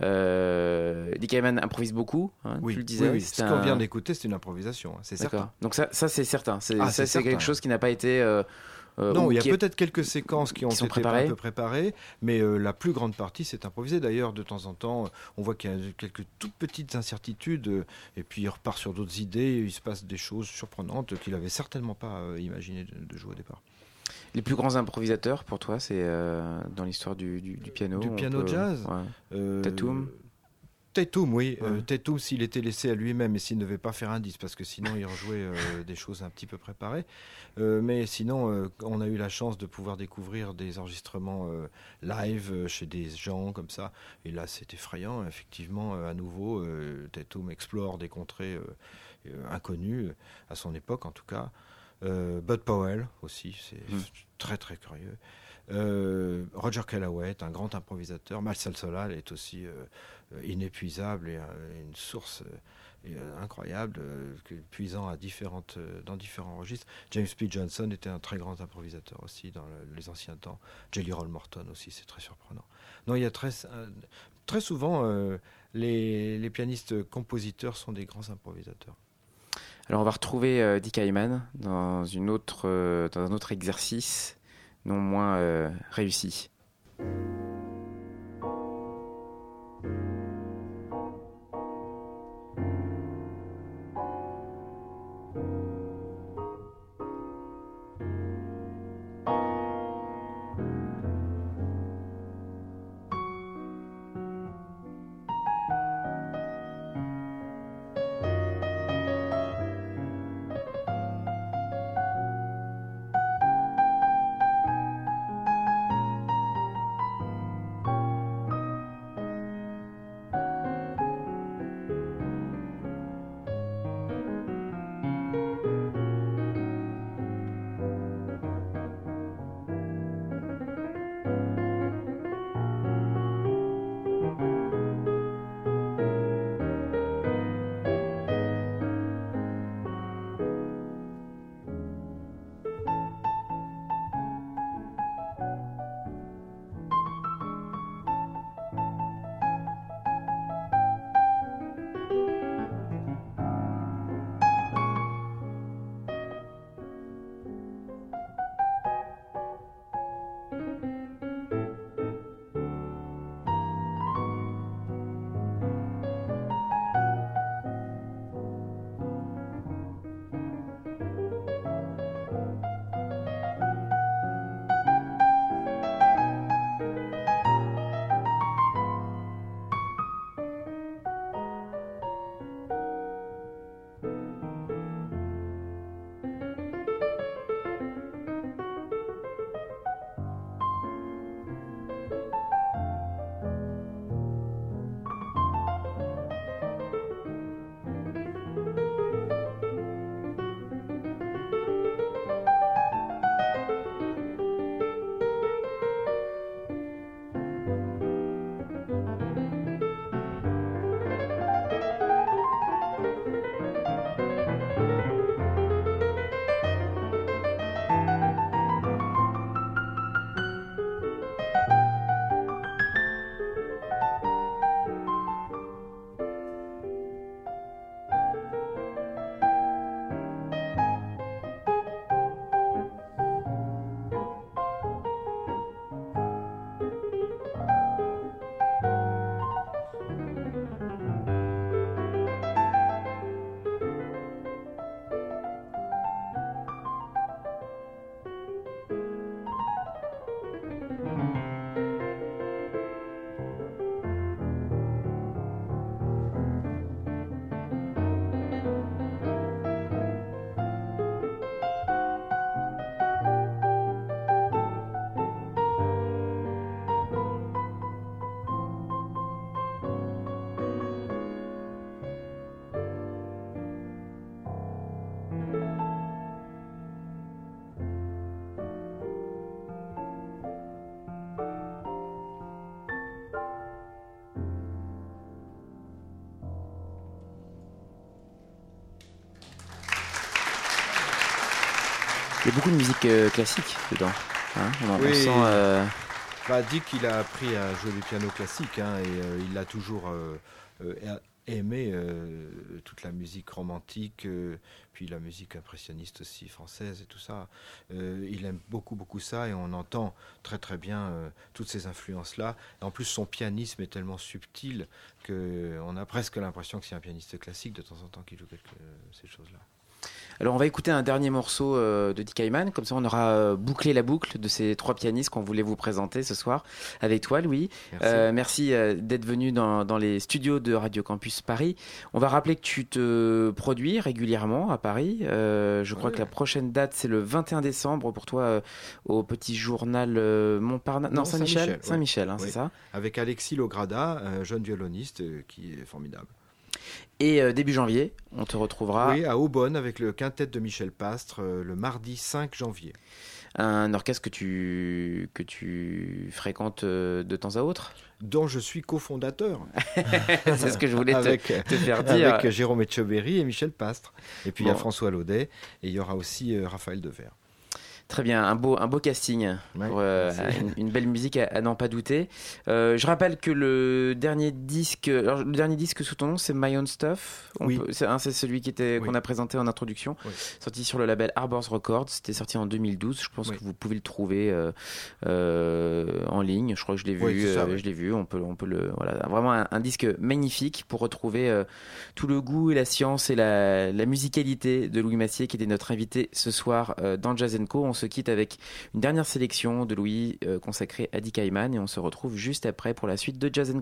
Euh, Dick Hyman improvise beaucoup, hein, tu le disais. oui, oui. Ce qu'on vient d'écouter, c'est une improvisation, hein, c'est certain. Donc ça, ça c'est certain. C'est Ah, quelque chose qui n'a pas été. euh, euh, Non, il y a peut-être quelques séquences qui ont qui été préparées. un peu préparées, mais euh, la plus grande partie c'est improvisé. D'ailleurs, de temps en temps, on voit qu'il y a quelques toutes petites incertitudes, euh, et puis il repart sur d'autres idées, il se passe des choses surprenantes qu'il avait certainement pas euh, imaginé de, de jouer au départ. Les plus grands improvisateurs pour toi, c'est euh, dans l'histoire du, du- du piano. Du piano jazz ouais. Euh, Tatum Tatum, oui. Euh, Ouais. Tatum, s'il était laissé à lui-même et s'il ne devait pas faire un disque, parce que sinon il rejouait euh, (laughs) des choses un petit peu préparées. Euh, mais sinon, euh, on a eu la chance de pouvoir découvrir des enregistrements euh, live euh, chez des gens comme ça. Et là, c'est effrayant. Effectivement, euh, à nouveau, euh, Tatum explore des contrées euh, euh, inconnues, euh, à son époque en tout cas. Euh, Bud Powell aussi, c'est Mm. très très curieux. Euh, Roger Callaway est un grand improvisateur. Marcel Solal est aussi euh, euh, inépuisable et euh, une source euh, euh, incroyable, euh, puisant à différentes, euh, dans différents registres. James P. Johnson était un très grand improvisateur aussi dans le- les anciens temps. Jelly Roll Morton aussi, c'est très surprenant. Non, il y a très, euh, très souvent euh, les, les pianistes compositeurs sont des grands improvisateurs. Alors on va retrouver euh, Dick Hyman dans, une autre, euh, dans un autre exercice, non moins euh, réussi. A beaucoup de musique euh, classique dedans. hein. on, Oui. sent. euh, Bah, Dick, il a appris à jouer du piano classique hein, et euh, il a toujours euh, euh, aimé euh, toute la musique romantique, euh, puis la musique impressionniste aussi française et tout ça. Euh, il aime beaucoup, beaucoup ça et on entend très, très bien euh, toutes ces influences-là. En plus, son pianisme est tellement subtil qu'on a presque l'impression que c'est un pianiste classique de temps en temps qui joue quelque, ces choses-là. Alors on va écouter un dernier morceau euh, de Dick Hyman, comme ça on aura euh, bouclé la boucle de ces trois pianistes qu'on voulait vous présenter ce soir avec toi Louis. Merci. Euh, merci d'être venu dans, dans les studios de Radio Campus Paris. On va rappeler que tu te produis régulièrement à Paris. Euh, je crois Ouais. que la prochaine date c'est le 21 décembre pour toi euh, au petit journal Montparnasse. Non, Non, Saint-Michel. Saint-Michel, ouais. Hein, c'est ça? Avec Alexis Lograda, un jeune violoniste qui est formidable. Et euh, début janvier, on te retrouvera Oui, à Aubonne avec le quintet de Michel Pastre euh, le mardi 5 janvier. un orchestre que tu que tu fréquentes euh, de temps à autre? dont je suis cofondateur. (laughs) c'est ce que je voulais te, avec, te faire dire. avec Jérôme Etcheverry et Michel Pastre. Et puis il y a. François Laudet et il y aura aussi Raphaël Devers. Très bien, un beau, un beau casting Ouais, pour euh, une, une belle musique à, à n'en pas douter. Euh, je rappelle que le dernier disque, alors, le dernier disque sous ton nom, c'est My Own Stuff. Oui. c'est hein, celui qui était Oui. qu'on a présenté en introduction, Oui. sorti sur le label Arbors Records. C'était sorti en 2012. Je pense que vous pouvez le trouver euh, en ligne. Je crois que je l'ai vu. Ça. Je l'ai vu. On peut, on peut le, voilà, vraiment un, un disque magnifique pour retrouver tout le goût et la science et la, la musicalité de Louis Massier qui était notre invité ce soir dans Jazz Co. On se quitte avec une dernière sélection de Louis euh, consacrée à Dick Hyman et on se retrouve juste après pour la suite de Jazz.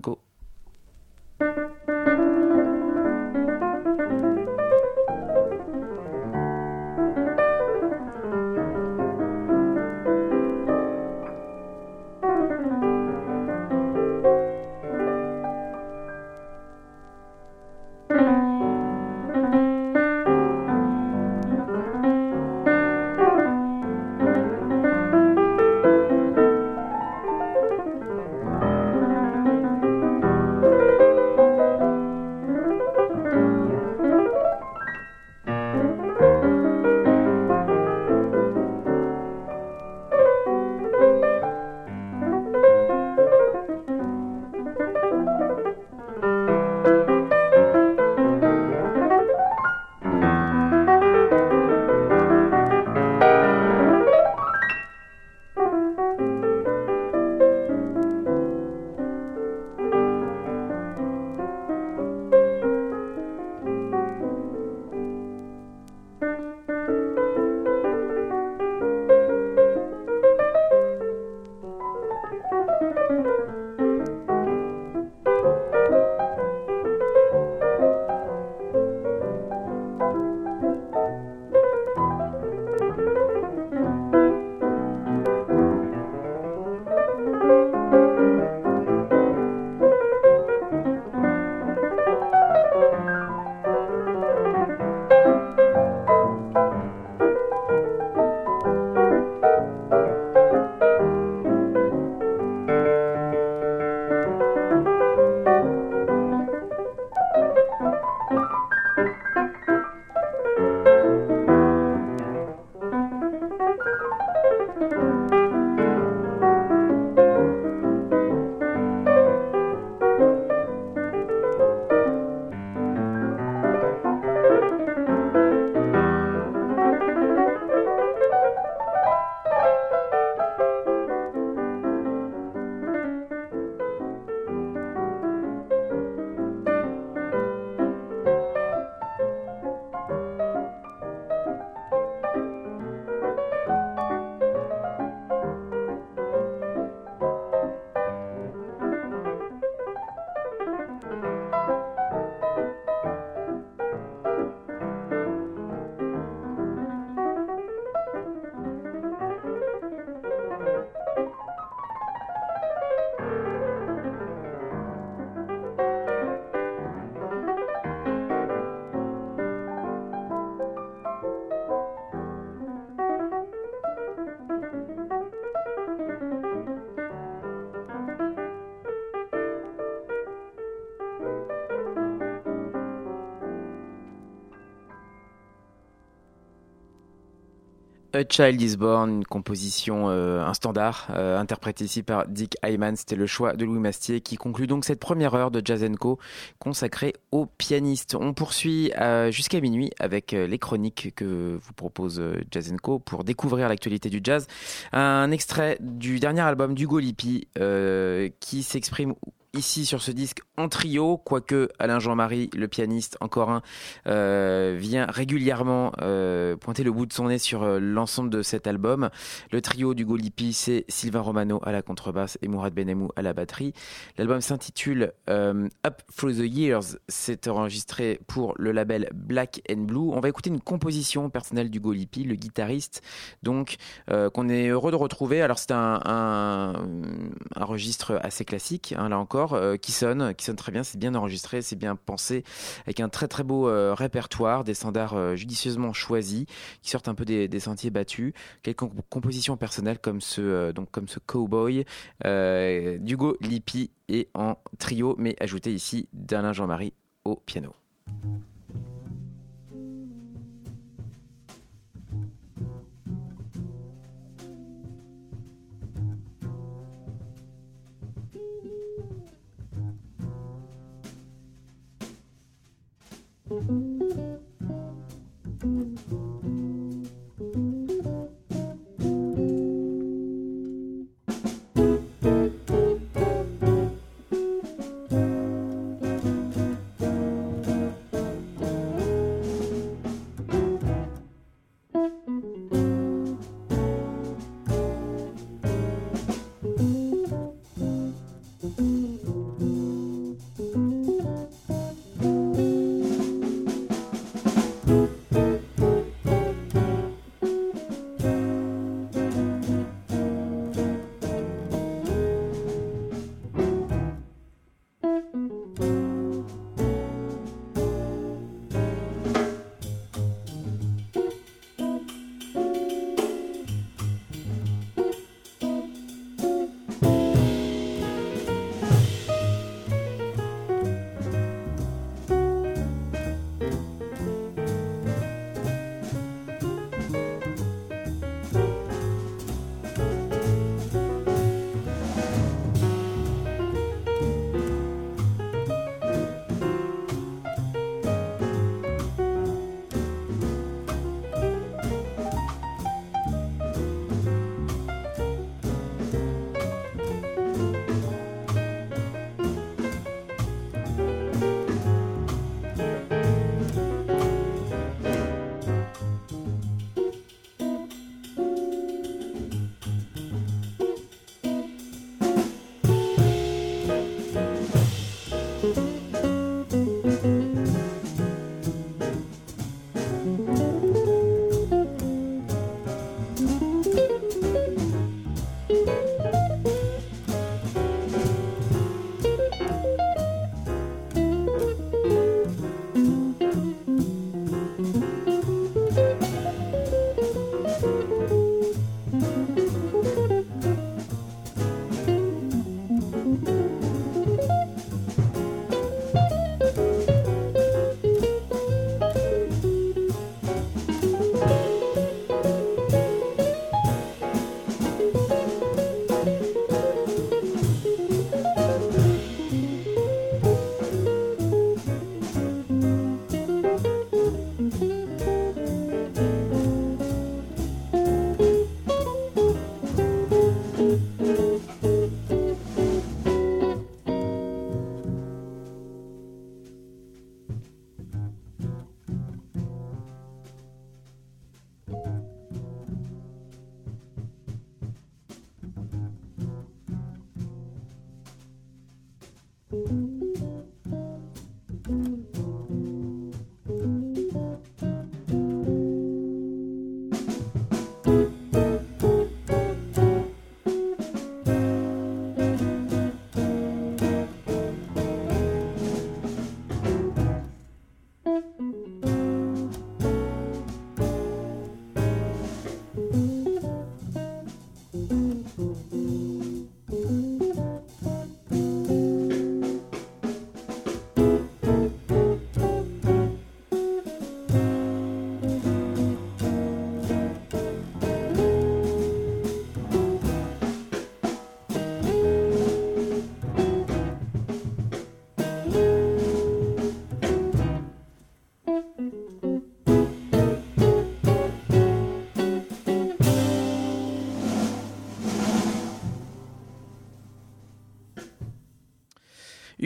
Child is Born, une composition, euh, un standard, euh, interprété ici par Dick Hyman. C'était le choix de Louis Mastier qui conclut donc cette première heure de Jazz Co consacrée aux pianistes. On poursuit euh, jusqu'à minuit avec les chroniques que vous propose Jazz Co pour découvrir l'actualité du jazz. Un extrait du dernier album d'Hugo Lippi qui s'exprime ici sur ce disque en trio, quoique Alain Jean-Marie, le pianiste, encore un, euh, vient régulièrement euh, pointer le bout de son nez sur euh, l'ensemble de cet album. Le trio du Golipi, c'est Sylvain Romano à la contrebasse et Mourad Benemou à la batterie. L'album s'intitule Up Through the Years. C'est enregistré pour le label Black and Blue. On va écouter une composition personnelle du Golipi, le guitariste, donc qu'on est heureux de retrouver. Alors c'est un, un, registre assez classique, hein, là encore euh, qui sonne, qui sonne très bien. C'est bien enregistré, c'est bien pensé, avec un très très beau euh, répertoire, des standards euh, judicieusement choisis, qui sortent un peu des, sentiers battus. Quelques compositions personnelles comme ce donc comme ce Cowboy d'Hugo Lippi et en trio, mais ajouté ici d'Alain Jean-Marie au piano. thank you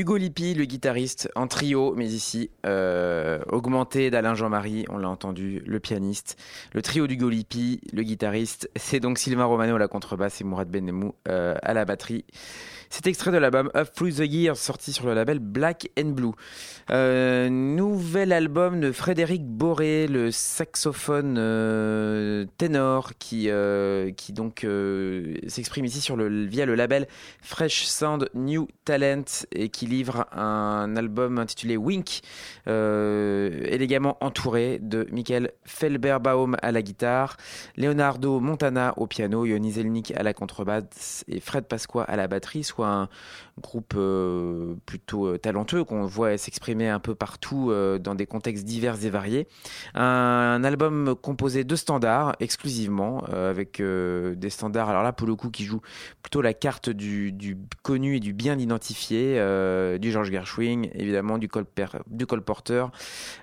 Hugo Lippi, le guitariste, en trio, mais ici euh, augmenté d'Alain Jean-Marie, on l'a entendu, le pianiste. Le trio d'Hugo Lippi, le guitariste, c'est donc Sylvain Romano à la contrebasse et Mourad Benemou euh, à la batterie. C'est extrait de l'album Up Through the Years, sorti sur le label Black and Blue. Euh, nouvel album de Frédéric Boré, le saxophone euh, ténor, qui, euh, qui donc s'exprime ici sur le, via le label Fresh Sound New Talent et qui livre un album intitulé Wink, élégamment entouré de Michael Felberbaum à la guitare, Leonardo Montana au piano, Yoni Zelnik à la contrebasse et Fred Pasqua à la batterie, un groupe euh, plutôt euh, talentueux qu'on voit s'exprimer un peu partout euh, dans des contextes divers et variés. Un, album composé de standards exclusivement, avec des standards, alors là pour le coup qui jouent plutôt la carte du, connu et du bien identifié, du George Gershwin, évidemment du Cole, du Cole Porter,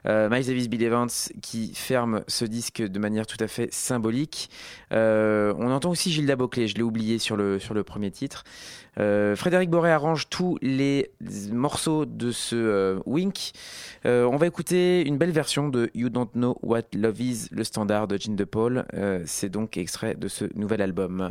Miles Davis, Bill Evans qui ferme ce disque de manière tout à fait symbolique. On entend aussi Gilda Boclet, je l'ai oublié sur le, sur le premier titre. Frédéric Boré tous les morceaux de ce euh, Wink. Euh, on va écouter une belle version de You Don't Know What Love Is, le standard de Gene DePaul. Euh, C'est donc extrait de ce nouvel album.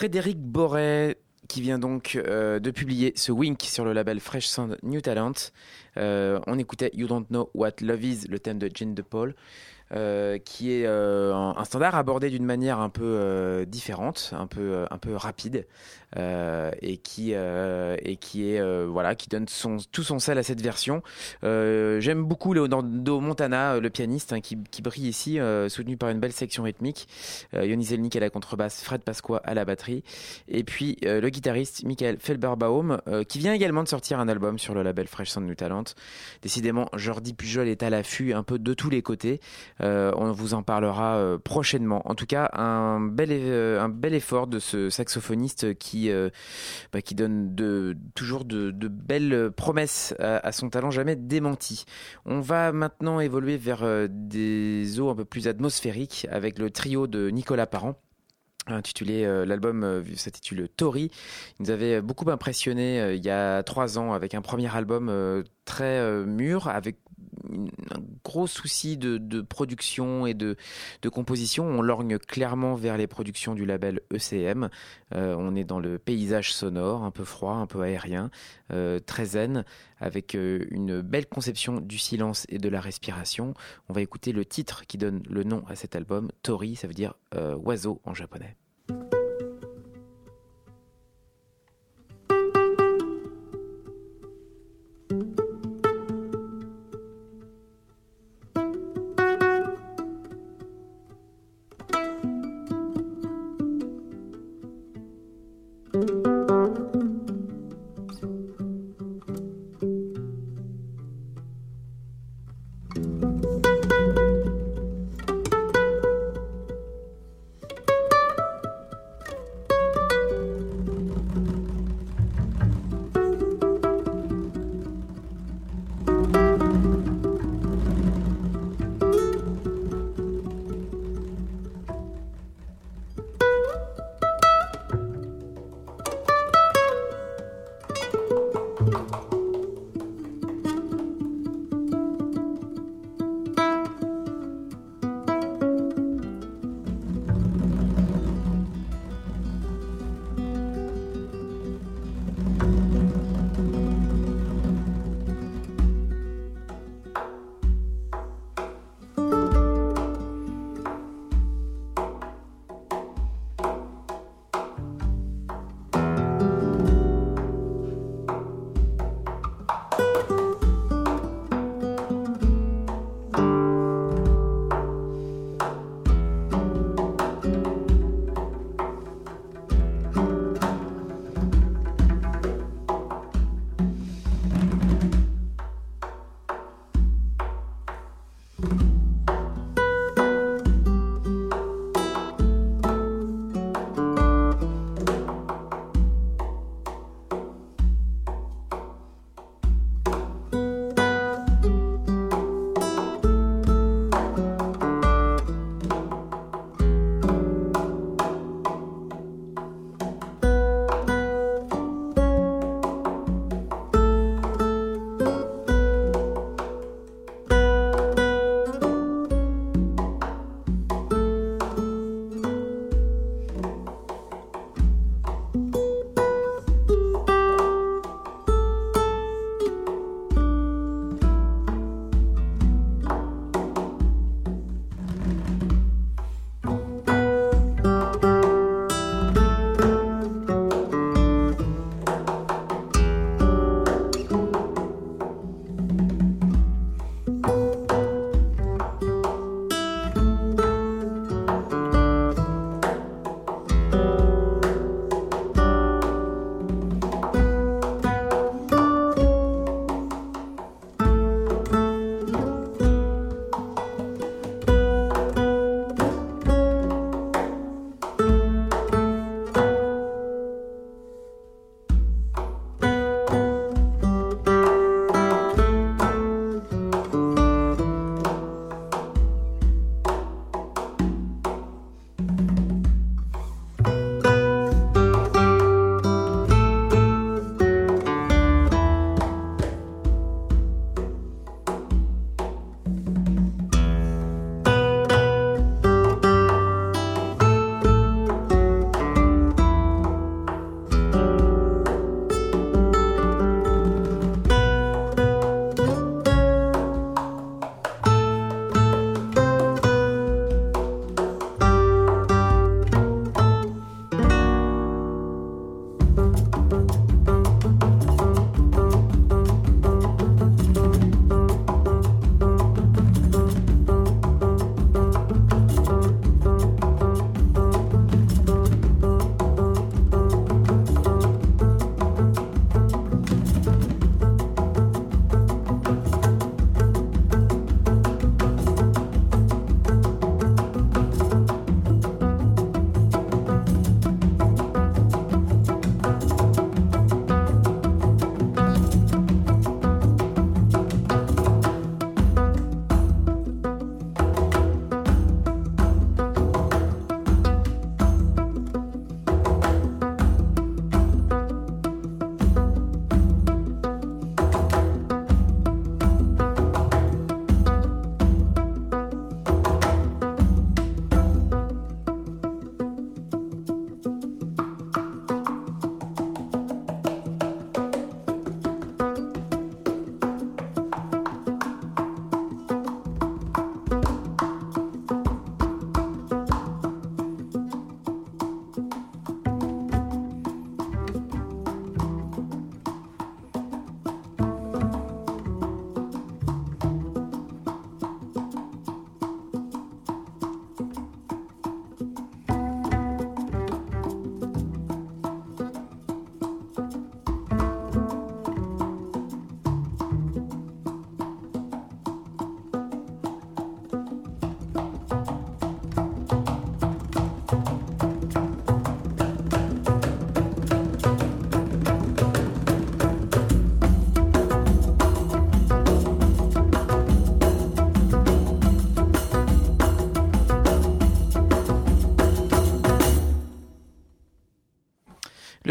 Frédéric Boré qui vient donc euh, de publier ce Wink sur le label Fresh Sound New Talent. Euh, on écoutait You Don't Know What Love Is, le thème de Jane de Paul. Euh, qui est euh, un, standard abordé d'une manière un peu différente, un peu rapide, et qui euh, et qui est euh, voilà qui donne tout son sel à cette version. Euh, J'aime beaucoup Leonardo Montana, euh, le pianiste, hein, qui, qui brille ici, euh, soutenu par une belle section rythmique. Euh, Yoni Zelnik à la contrebasse, Fred Pasqua à la batterie, et puis euh, le guitariste Michael Felberbaum, euh, qui vient également de sortir un album sur le label Fresh Sound New Talent. Décidément, Jordi Pujol est à l'affût un peu de tous les côtés. Euh, on vous en parlera euh, prochainement. En tout cas, un bel, euh, un bel effort de ce saxophoniste qui, euh, bah, qui donne toujours de, belles promesses à, son talent jamais démenti. On va maintenant évoluer vers euh, des eaux un peu plus atmosphériques avec le trio de Nicolas Parent intitulé euh, l'album s'intitule Tori. Il nous avait beaucoup impressionné il y a trois ans avec un premier album très mûr avec un gros souci de, production et de, composition. On lorgne clairement vers les productions du label ECM. Euh, on est dans le paysage sonore, un peu froid, un peu aérien, euh, très zen, avec euh, une belle conception du silence et de la respiration. On va écouter le titre qui donne le nom à cet album, Tori, ça veut dire oiseau en japonais.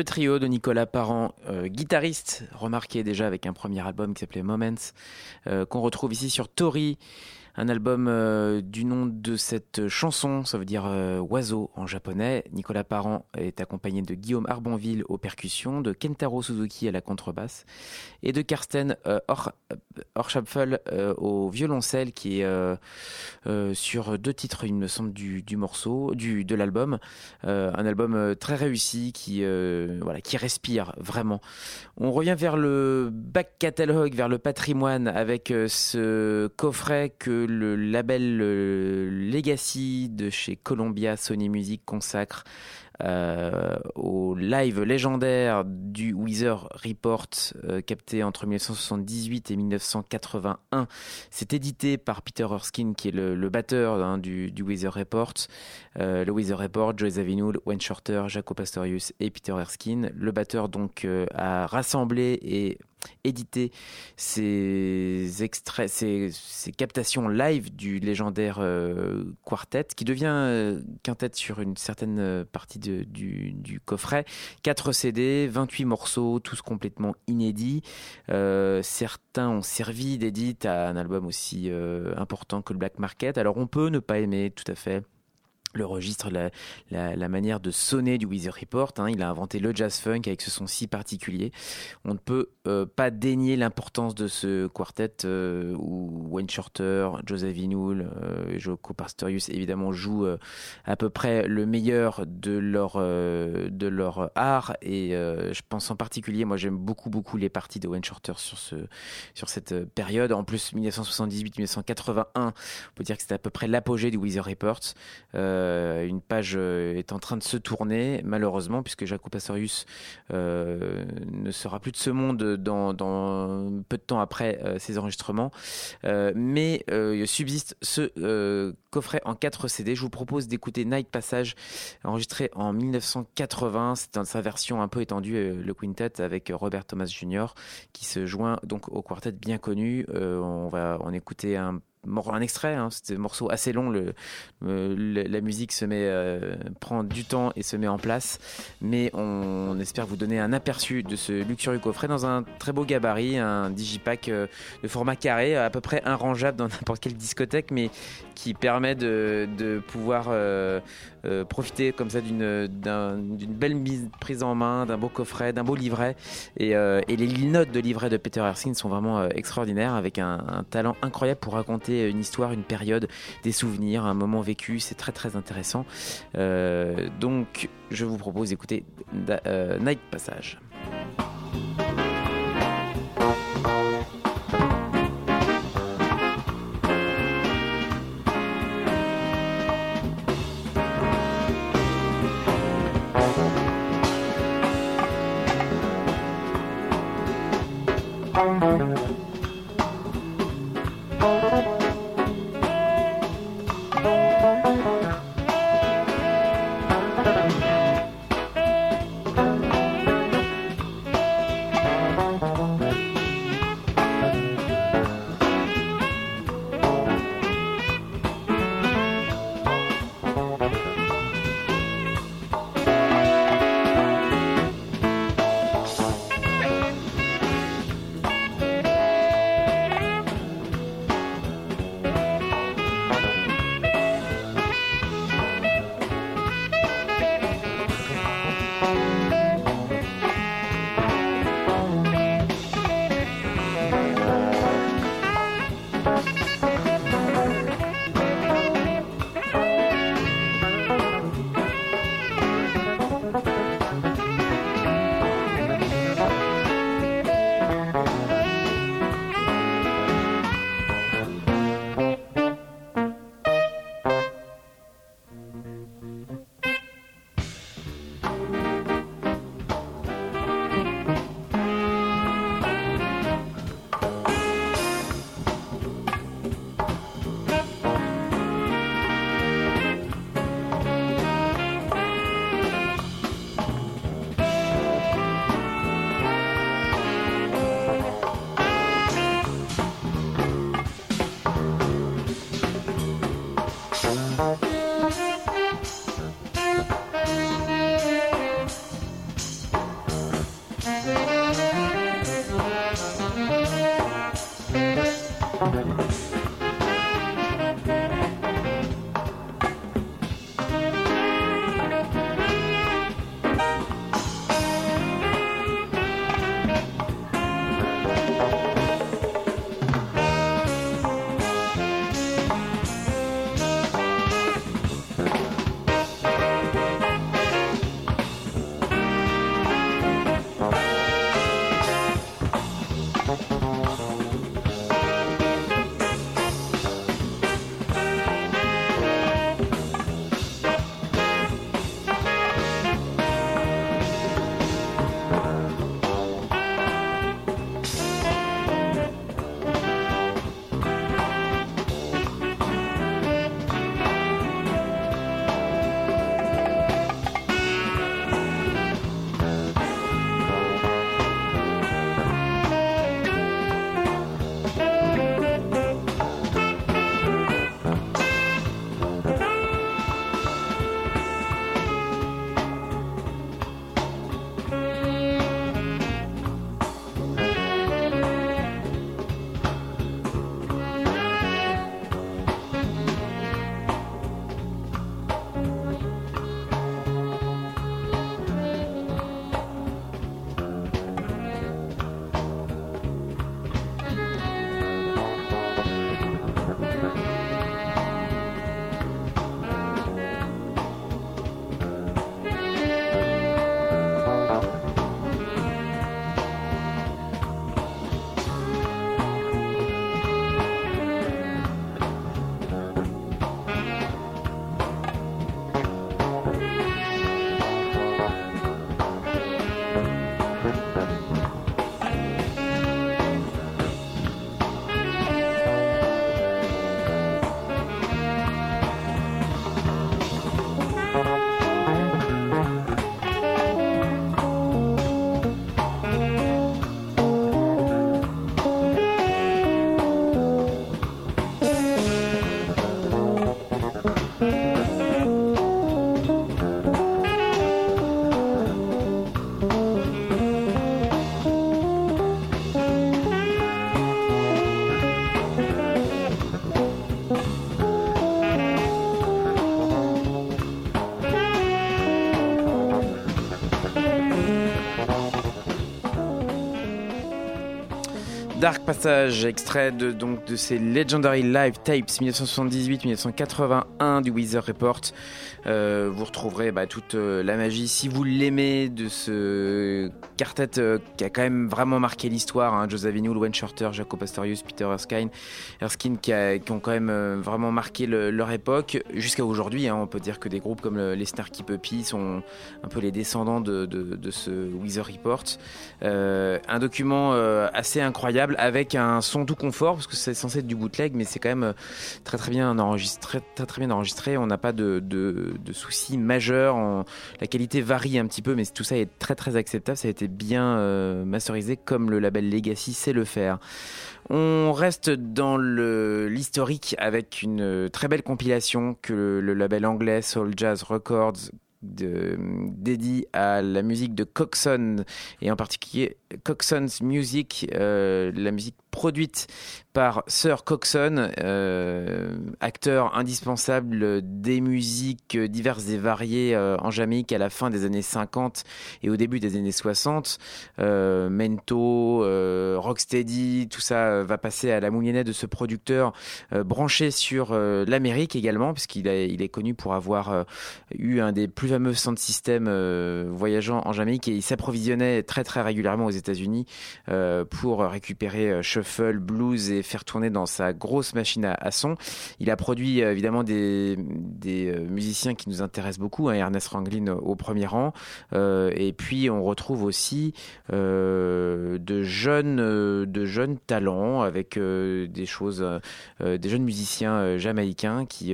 Trio de Nicolas Parent, euh, guitariste, remarqué déjà avec un premier album qui s'appelait Moments, euh, qu'on retrouve ici sur Tori, un album euh, du nom de cette chanson, ça veut dire euh, oiseau en japonais. Nicolas Parent est accompagné de Guillaume Arbonville aux percussions, de Kentaro Suzuki à la contrebasse et de Karsten euh, euh, au violoncelle qui est sur deux titres, il me semble, du, du morceau, du, de l'album. Un album très réussi qui, voilà, qui respire vraiment. On revient vers le back catalogue, vers le patrimoine avec ce coffret que le label euh, Legacy de chez Columbia Sony Music consacre euh, au live légendaire du Weezer Report euh, capté entre 1978 et 1981. C'est édité par Peter Erskine qui est le, batteur hein, du, du Report. Euh, Weezer Report, Joey Zawinul, Wayne Shorter, Jaco Pastorius et Peter Erskine. Le batteur donc euh, a rassemblé et édité ces extraits, ces, captations live du légendaire euh, quartet qui devient euh, quintet sur une certaine partie du, coffret. 4 CD, 28 morceaux, tous complètement inédits. Certains ont servi d'édit à un album aussi important que le Black Market. Alors on peut ne pas aimer tout à fait le registre, la, la, manière de sonner du Weezer Report. hein. Il a inventé le jazz funk avec ce son si particulier. On ne peut euh, pas dénier l'importance de ce quartet euh, où Wayne Shorter, Joseph Vinoul, euh, Joko Pastorius évidemment jouent euh, à peu près le meilleur de leur de leur art et je pense en particulier moi j'aime beaucoup beaucoup les parties de Wayne Shorter sur ce sur cette période en plus 1978-1981 on peut dire que c'était à peu près l'apogée du Weezer Report une page euh, est en train de se tourner, malheureusement, puisque Jaco Pastorius euh, ne sera plus de ce monde dans, peu de temps après euh, ces enregistrements. Euh, mais euh, il subsiste ce euh, coffret en 4 CD. Je vous propose d'écouter Night Passage, enregistré en 1980. C'est dans sa version un peu étendue, euh, le quintet, avec Robert Thomas Jr., qui se joint donc au quartet bien connu. Euh, on va en écouter un mor- un extrait, hein, c'était un morceau assez long. La musique se met, euh, prend du temps et se met en place, mais on, espère vous donner un aperçu de ce luxurieux coffret dans un très beau gabarit, un digipack euh, de format carré, à peu près inrangeable dans (laughs) n'importe quelle discothèque, mais qui permet de, pouvoir euh, profiter comme ça d'une d'un- d'une belle prise en main, d'un beau coffret, d'un beau livret. Et, les notes de livret de Peter Erskine sont vraiment extraordinaires, avec un talent incroyable pour raconter une histoire, une période, des souvenirs, un moment vécu. C'est très très intéressant. Euh, donc, je vous propose d'écouter euh, Night Passage. Dark Passage, extrait de, donc, de ces Legendary Live Tapes 1978-1981 du Weezer Report. Euh, vous retrouverez bah, toute euh, la magie, si vous l'aimez, de ce quartet euh, qui a quand même vraiment marqué l'histoire. Hein, Joseph Avignon, Wayne Shorter, Jacob Pastorius, Peter Erskine, Erskine qui, ont quand même vraiment marqué le- leur époque. Jusqu'à aujourd'hui, hein, on peut dire que des groupes comme le- les Snarky Puppy sont un peu les descendants de, ce Weezer Report. Un document assez incroyable avec un son tout confort parce que c'est censé être du bootleg mais c'est quand même très très bien enregistré très très bien enregistré on n'a pas de, de soucis majeurs. On- la qualité varie un petit peu mais tout ça est très très acceptable. Ça a été bien euh, masterisé comme le label Legacy sait le faire. On reste dans l'historique avec une euh, très belle compilation que le, label anglais Soul Jazz Records dédie à la musique de Coxon et en particulier Coxon's Music, euh, la musique produite par Sir Coxon, euh, acteur indispensable des musiques diverses et variées euh, en Jamaïque à la fin des années 50 et au début des années 60. Euh, Mento, Rocksteady, tout ça va passer à la moulinette de ce producteur branché sur l'Amérique également, puisqu'il est connu pour avoir eu un des plus fameux sound systems voyageant en Jamaïque et il s'approvisionnait très très régulièrement aux États-Unis euh, pour récupérer euh, shuffle, blues et faire tourner dans sa grosse machine à, son. Il a produit euh, évidemment des, musiciens qui nous intéressent beaucoup, hein, Ernest Ranglin au premier rang, et puis on retrouve aussi de jeunes de jeunes talents avec des choses des jeunes musiciens jamaïcains qui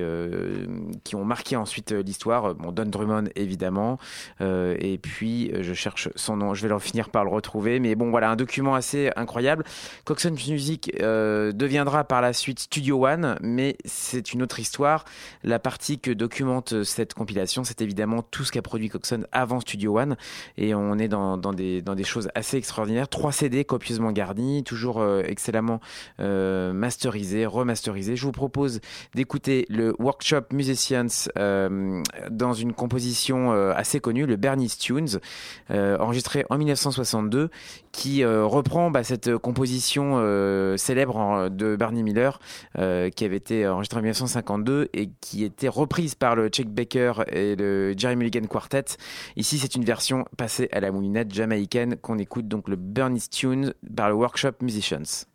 qui ont marqué ensuite l'histoire. Bon Don Drummond évidemment. Et puis je cherche son nom. Je vais leur finir par le retrouver mais bon voilà un document assez incroyable Coxon Music euh, deviendra par la suite Studio One mais c'est une autre histoire la partie que documente cette compilation c'est évidemment tout ce qu'a produit Coxon avant Studio One et on est dans, des, choses assez extraordinaires. Trois CD copieusement garnis, toujours euh, excellemment euh, masterisés, remasterisés. Je vous propose d'écouter le Workshop Musicians euh, dans une composition assez connue, le Bernie's Tunes, enregistré en 1962, qui euh, reprend bah, cette composition euh, célèbre de Bernie Miller, euh, qui avait été enregistrée en 1952 et qui était reprise par le Chuck Baker et le Jerry Mulligan Quartet. Ici, c'est une version passée à la moulinette jamaïcaine qu'on écoute donc le Bernie's Tune par le Workshop Musicians.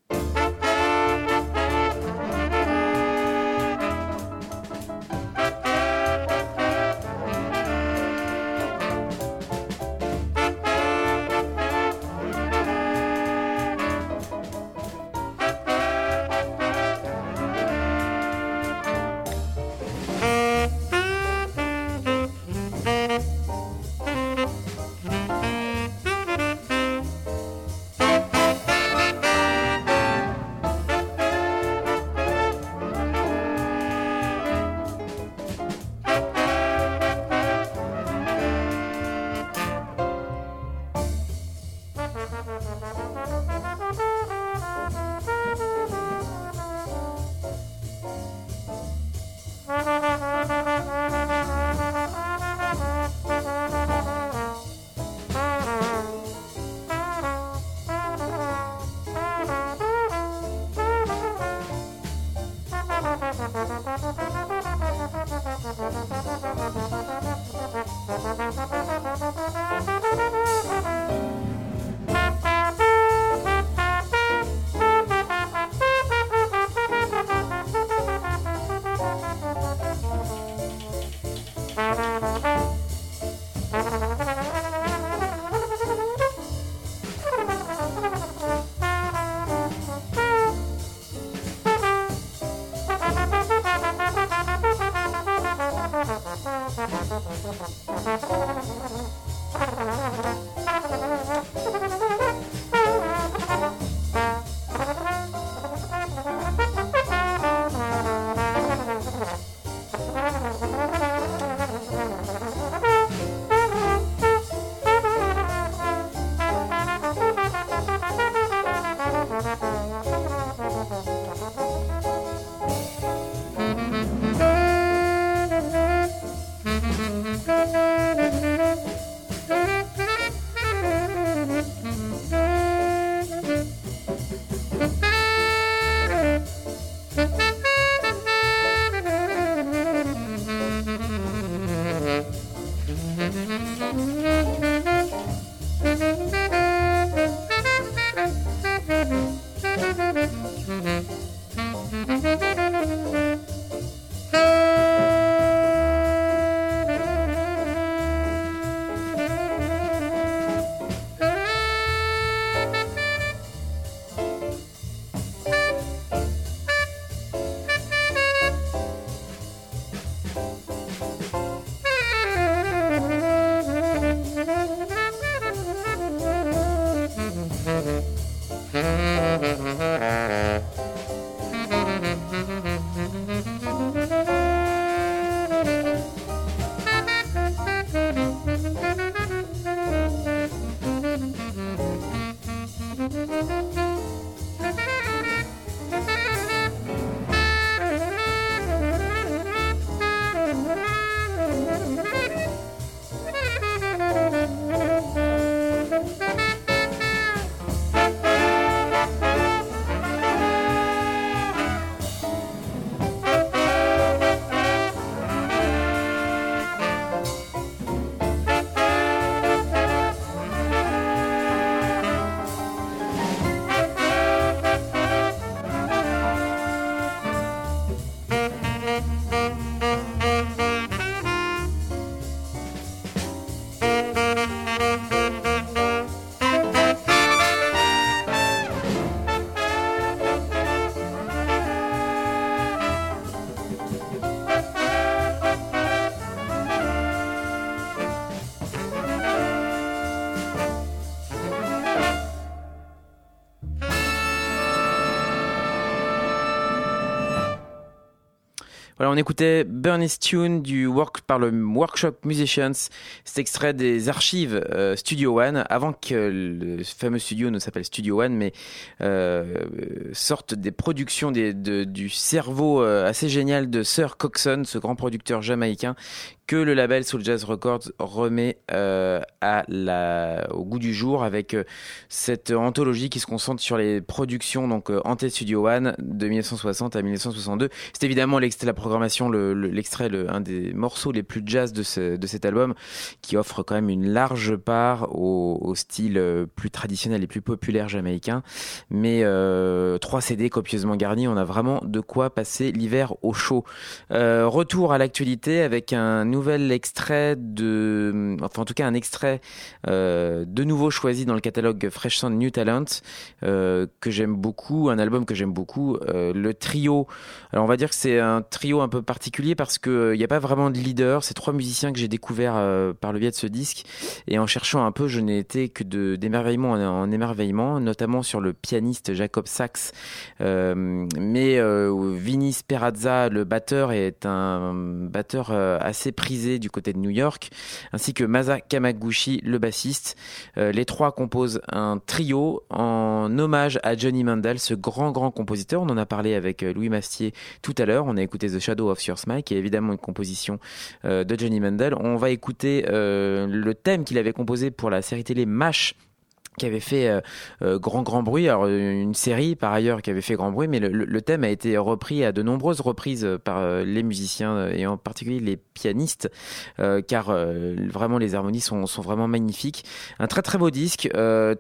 On écoutait Bernie's Tune du work par le Workshop Musicians. C'est extrait des archives euh, Studio One, avant que le fameux studio ne s'appelle Studio One, mais euh, sorte des productions du cerveau euh, assez génial de Sir Coxon, ce grand producteur jamaïcain que le label Soul Jazz Records remet euh, au goût du jour avec cette anthologie qui se concentre sur les productions donc Ante Studio One de 1960 à 1962. C'est évidemment la programmation, le- l'extrait, le, un des morceaux les plus jazz de, ce, de cet album qui offre quand même une large part au, style euh, plus traditionnel et plus populaire jamaïcain. Mais euh, trois CD copieusement garnis, on a vraiment de quoi passer l'hiver au chaud. Euh, retour à l'actualité avec un nouvel extrait de, enfin en tout cas un extrait de nouveau choisi dans le catalogue Fresh Sound New Talent que j'aime beaucoup, un album que j'aime beaucoup, le trio. Alors on va dire que c'est un trio un peu particulier parce que il n'y a pas vraiment de leader. C'est trois musiciens que j'ai découverts euh, par le biais de ce disque et en cherchant un peu, je n'ai été que d'émerveillement en, en émerveillement, notamment sur le pianiste Jacob Sachs. Euh, mais euh, Vinny Sperazza, le batteur, est un batteur euh, assez prisé du côté de New York, ainsi que Masa Kamaguchi, le bassiste. Euh, les trois composent un trio en hommage à Johnny Mandel, ce grand grand compositeur. On en a parlé avec euh, Louis Mastier tout à l'heure. On a écouté The Shadow of Your Smile, qui est évidemment une composition euh, de Johnny Mandel. On va écouter euh, le thème qu'il avait composé pour la série télé MASH qui avait fait euh, euh, grand grand bruit, alors euh, une série par ailleurs qui avait fait grand bruit, mais le, thème a été repris à de nombreuses reprises par les musiciens et en particulier les pianistes, car vraiment les harmonies sont, sont vraiment magnifiques. Un très très beau disque,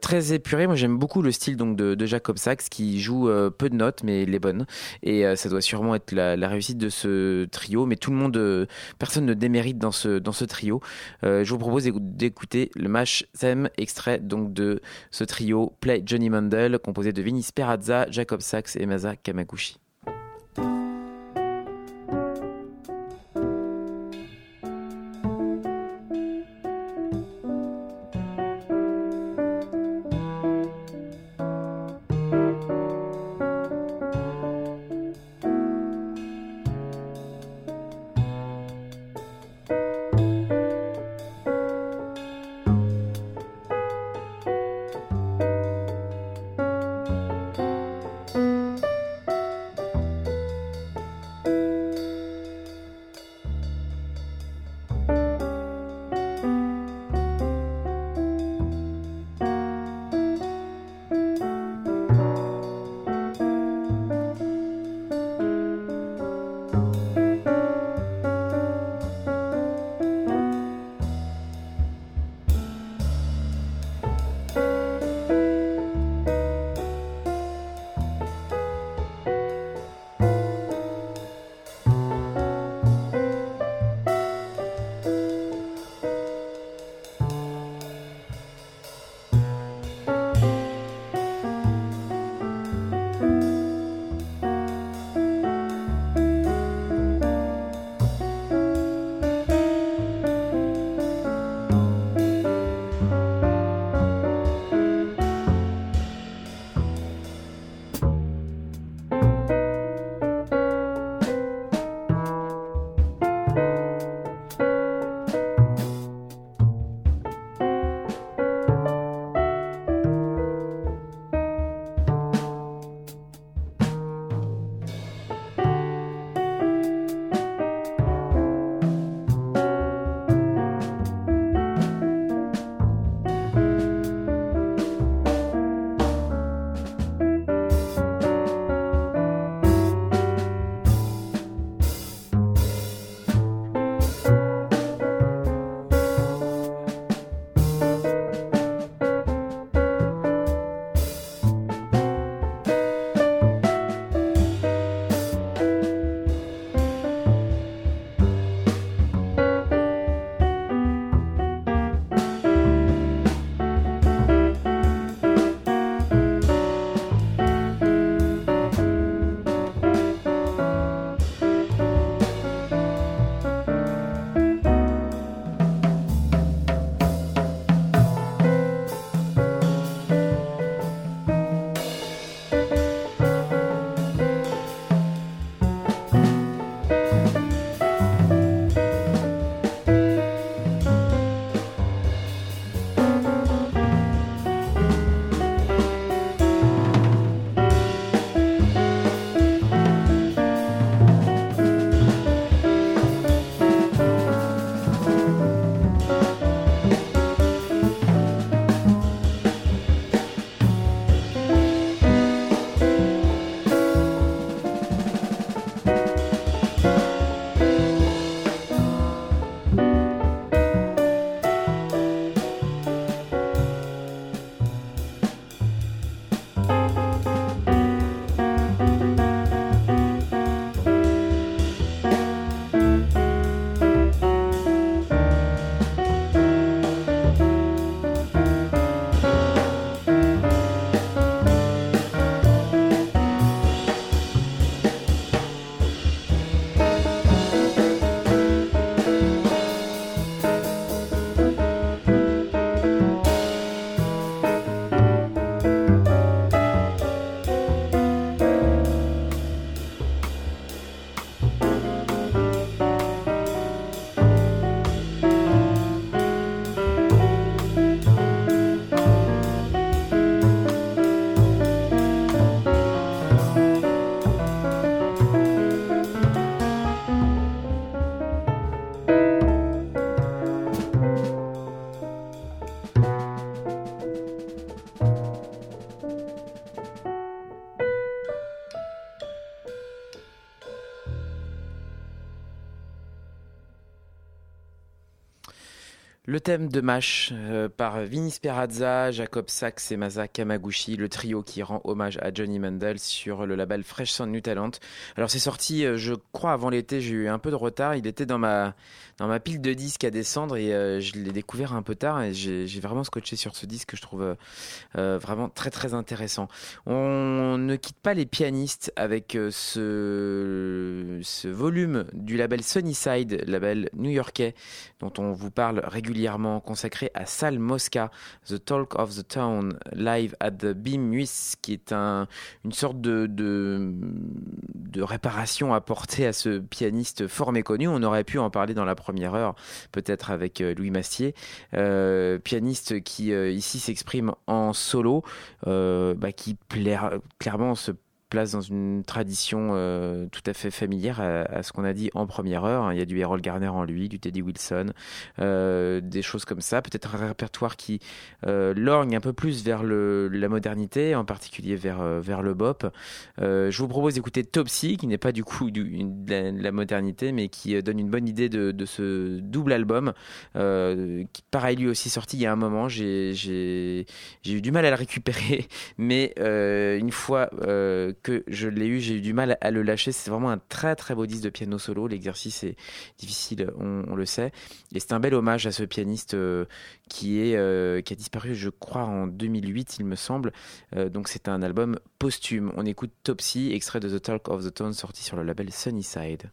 très épuré. Moi j'aime beaucoup le style donc de, Jacob Sachs qui joue peu de notes mais les bonnes, et ça doit sûrement être la, réussite de ce trio. Mais tout le monde, personne ne démérite dans ce dans ce trio. Je vous propose d'écou- d'écouter le match thème extrait donc de ce trio Play Johnny Mandel composé de Vinny Sperazza, Jacob Sachs et Masa Kamaguchi. Thème de MASH euh, par Vinny Sperazza, Jacob Sachs et Masa Kamaguchi, le trio qui rend hommage à Johnny Mandel sur le label Fresh Sound New Talent. Alors c'est sorti, euh, je crois, avant l'été, j'ai eu un peu de retard. Il était dans ma, dans ma pile de disques à descendre et euh, je l'ai découvert un peu tard et j'ai vraiment scotché sur ce disque que je trouve euh, vraiment très très intéressant. On ne quitte pas les pianistes avec ce, ce volume du label Sunnyside, label new-yorkais dont on vous parle régulièrement, consacré à Sal Mosca, The Talk of the Town, live at the Beam Nuis, qui est un, une sorte de, réparation apportée à ce pianiste fort méconnu. On aurait pu en parler dans la première heure, peut-être avec euh, Louis Mastier, euh, pianiste qui euh, ici s'exprime en solo, bah, qui clairement se place dans une tradition euh, tout à fait familière à, ce qu'on a dit en première heure. Il y a du Harold Garner en lui, du Teddy Wilson, euh, des choses comme ça. Peut-être un répertoire qui euh, lorgne un peu plus vers le, la modernité, en particulier vers, euh, vers le bop. Je vous propose d'écouter Topsy, qui n'est pas du coup de, la, de la modernité, mais qui donne une bonne idée de, de ce double album, qui pareil lui aussi sorti il y a un moment. J'ai eu du mal à le récupérer, (laughs) mais une fois que je l'ai eu, j'ai eu du mal à le lâcher. C'est vraiment un très très beau disque de piano solo. L'exercice est difficile, on, le sait. Et c'est un bel hommage à ce pianiste euh, qui, est, euh, qui a disparu, je crois, en 2008, il me semble. Euh, donc c'est un album posthume. On écoute Topsy, extrait de The Talk of the Town, sorti sur le label Sunnyside.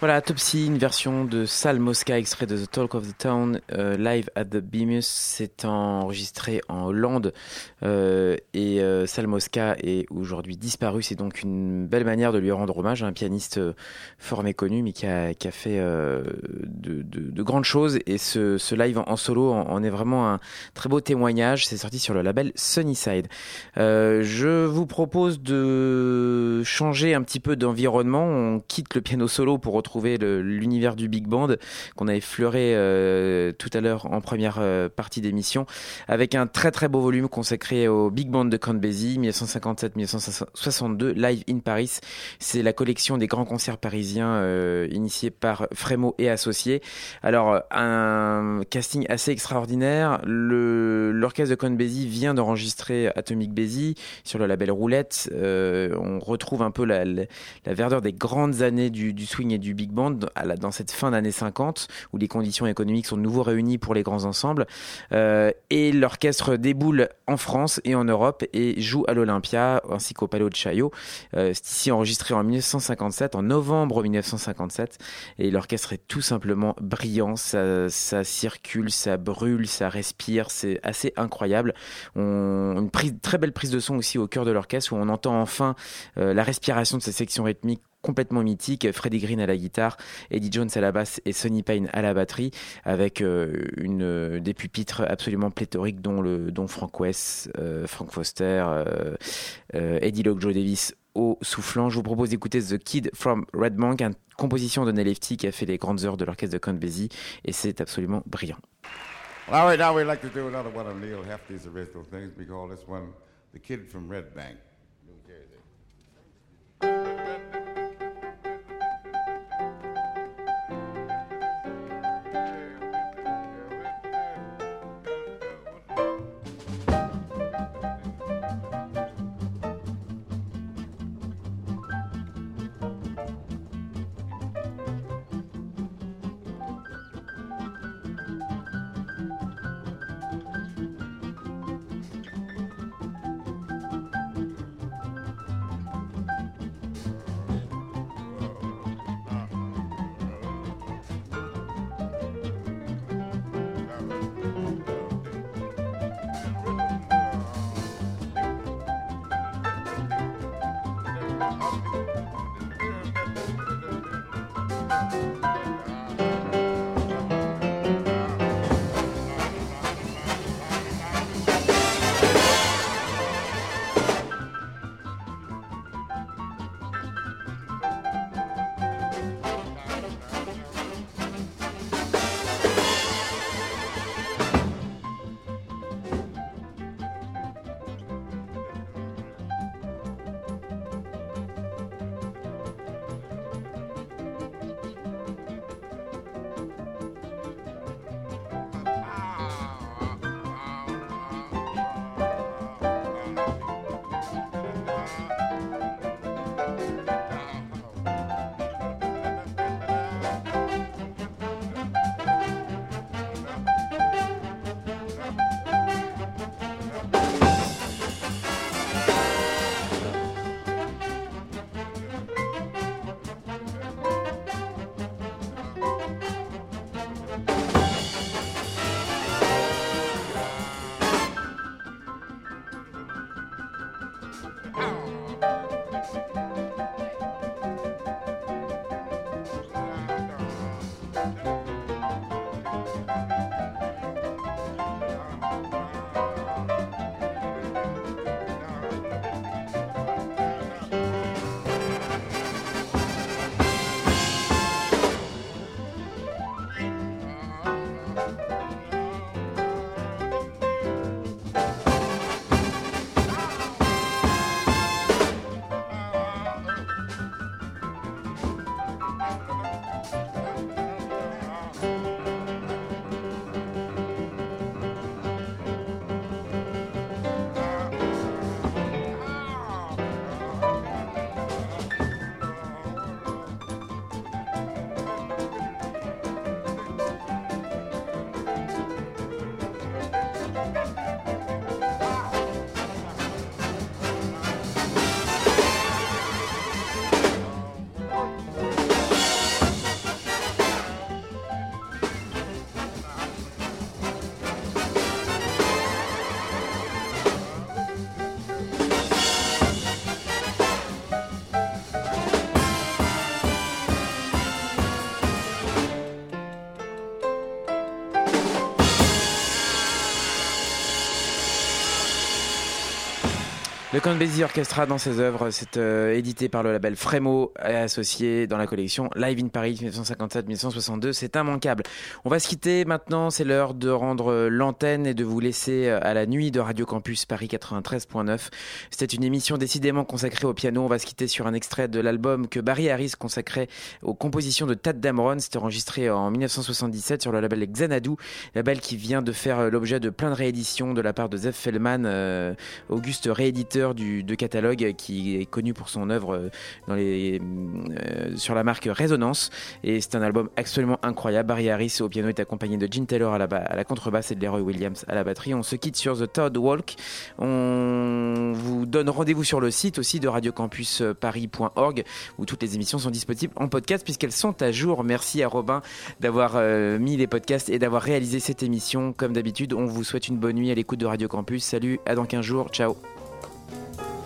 Voilà, Topsy, une version de Sal Mosca, extrait de The Talk of the Town, euh, live at the Beamus. C'est enregistré en Hollande euh, et euh, Sal Mosca est aujourd'hui disparu. C'est donc une belle manière de lui rendre hommage, un pianiste euh, fort méconnu mais qui a, qui a fait euh, de, de- de grandes choses. Et ce, ce live en, solo en, en est vraiment un très beau témoignage. C'est sorti sur le label Sunnyside. Je vous propose de changer un petit peu d'environnement. On quitte le piano solo pour retrouver l'univers du big band qu'on a effleuré euh, tout à l'heure en première euh, partie d'émission avec un très très beau volume consacré au big band de Count Basie 1957-1962 live in Paris. C'est la collection des grands concerts parisiens euh, initiés par Frémo et associés. Alors un casting assez extraordinaire. L'orchestre de Count Basie vient d'enregistrer Atomic Basie sur le label Roulette. Euh, on retrouve un peu la, la, la verdeur des grandes années du, du swing et du big band à la- dans cette fin d'année 50 où les conditions économiques sont de nouveau réunies pour les grands ensembles. Euh, et l'orchestre déboule en France et en Europe et joue à l'Olympia ainsi qu'au Palais de Chaillot. Euh, c'est ici enregistré en 1957, en novembre 1957. Et l'orchestre est tout simplement brillant. Ça, circule, ça brûle, ça respire. C'est assez incroyable. On, une prise, très belle prise de son aussi au cœur de l'orchestre où on entend enfin euh, la respiration de ces sections rythmiques complètement mythiques. Freddie Green à la guitare, Eddie Jones à la basse et Sonny Payne à la batterie avec euh, une, euh, des pupitres absolument pléthoriques dont, le, dont Frank West, euh, Frank Foster, Eddie Locke, Joe Davis au soufflant. Je vous propose d'écouter The Kid from Red Bank, une composition de Lefty qui a fait les grandes heures de l'orchestre de Count et c'est absolument brillant. All right, now we'd like to do another one of Neil Hefty's original things. We call this one The Kid from Red Bank, Le Count Basie Orchestra dans ses œuvres, c'est euh, édité par le label Frémo et associé dans la collection Live in Paris 1957-1962. C'est immanquable. On va se quitter maintenant. C'est l'heure de rendre l'antenne et de vous laisser euh, à la nuit de Radio Campus Paris 93.9. C'était une émission décidément consacrée au piano. On va se quitter sur un extrait de l'album que Barry Harris consacrait aux compositions de Tad Dameron. C'était enregistré en 1977 sur le label Xanadu, label qui vient de faire euh, l'objet de plein de rééditions de la part de Zev Fellman, euh, Auguste rééditeur du, de catalogue qui est connu pour son œuvre euh, euh, sur la marque Résonance. Et c'est un album absolument incroyable. Barry Harris au piano est accompagné de Gene Taylor à la, à la contrebasse et de Leroy Williams à la batterie. On se quitte sur The Todd Walk. On vous donne rendez-vous sur le site aussi de radiocampusparis.org où toutes les émissions sont disponibles en podcast puisqu'elles sont à jour. Merci à Robin d'avoir euh, mis les podcasts et d'avoir réalisé cette émission. Comme d'habitude, on vous souhaite une bonne nuit à l'écoute de Radio Campus. Salut, à dans 15 jours. Ciao. Thank you.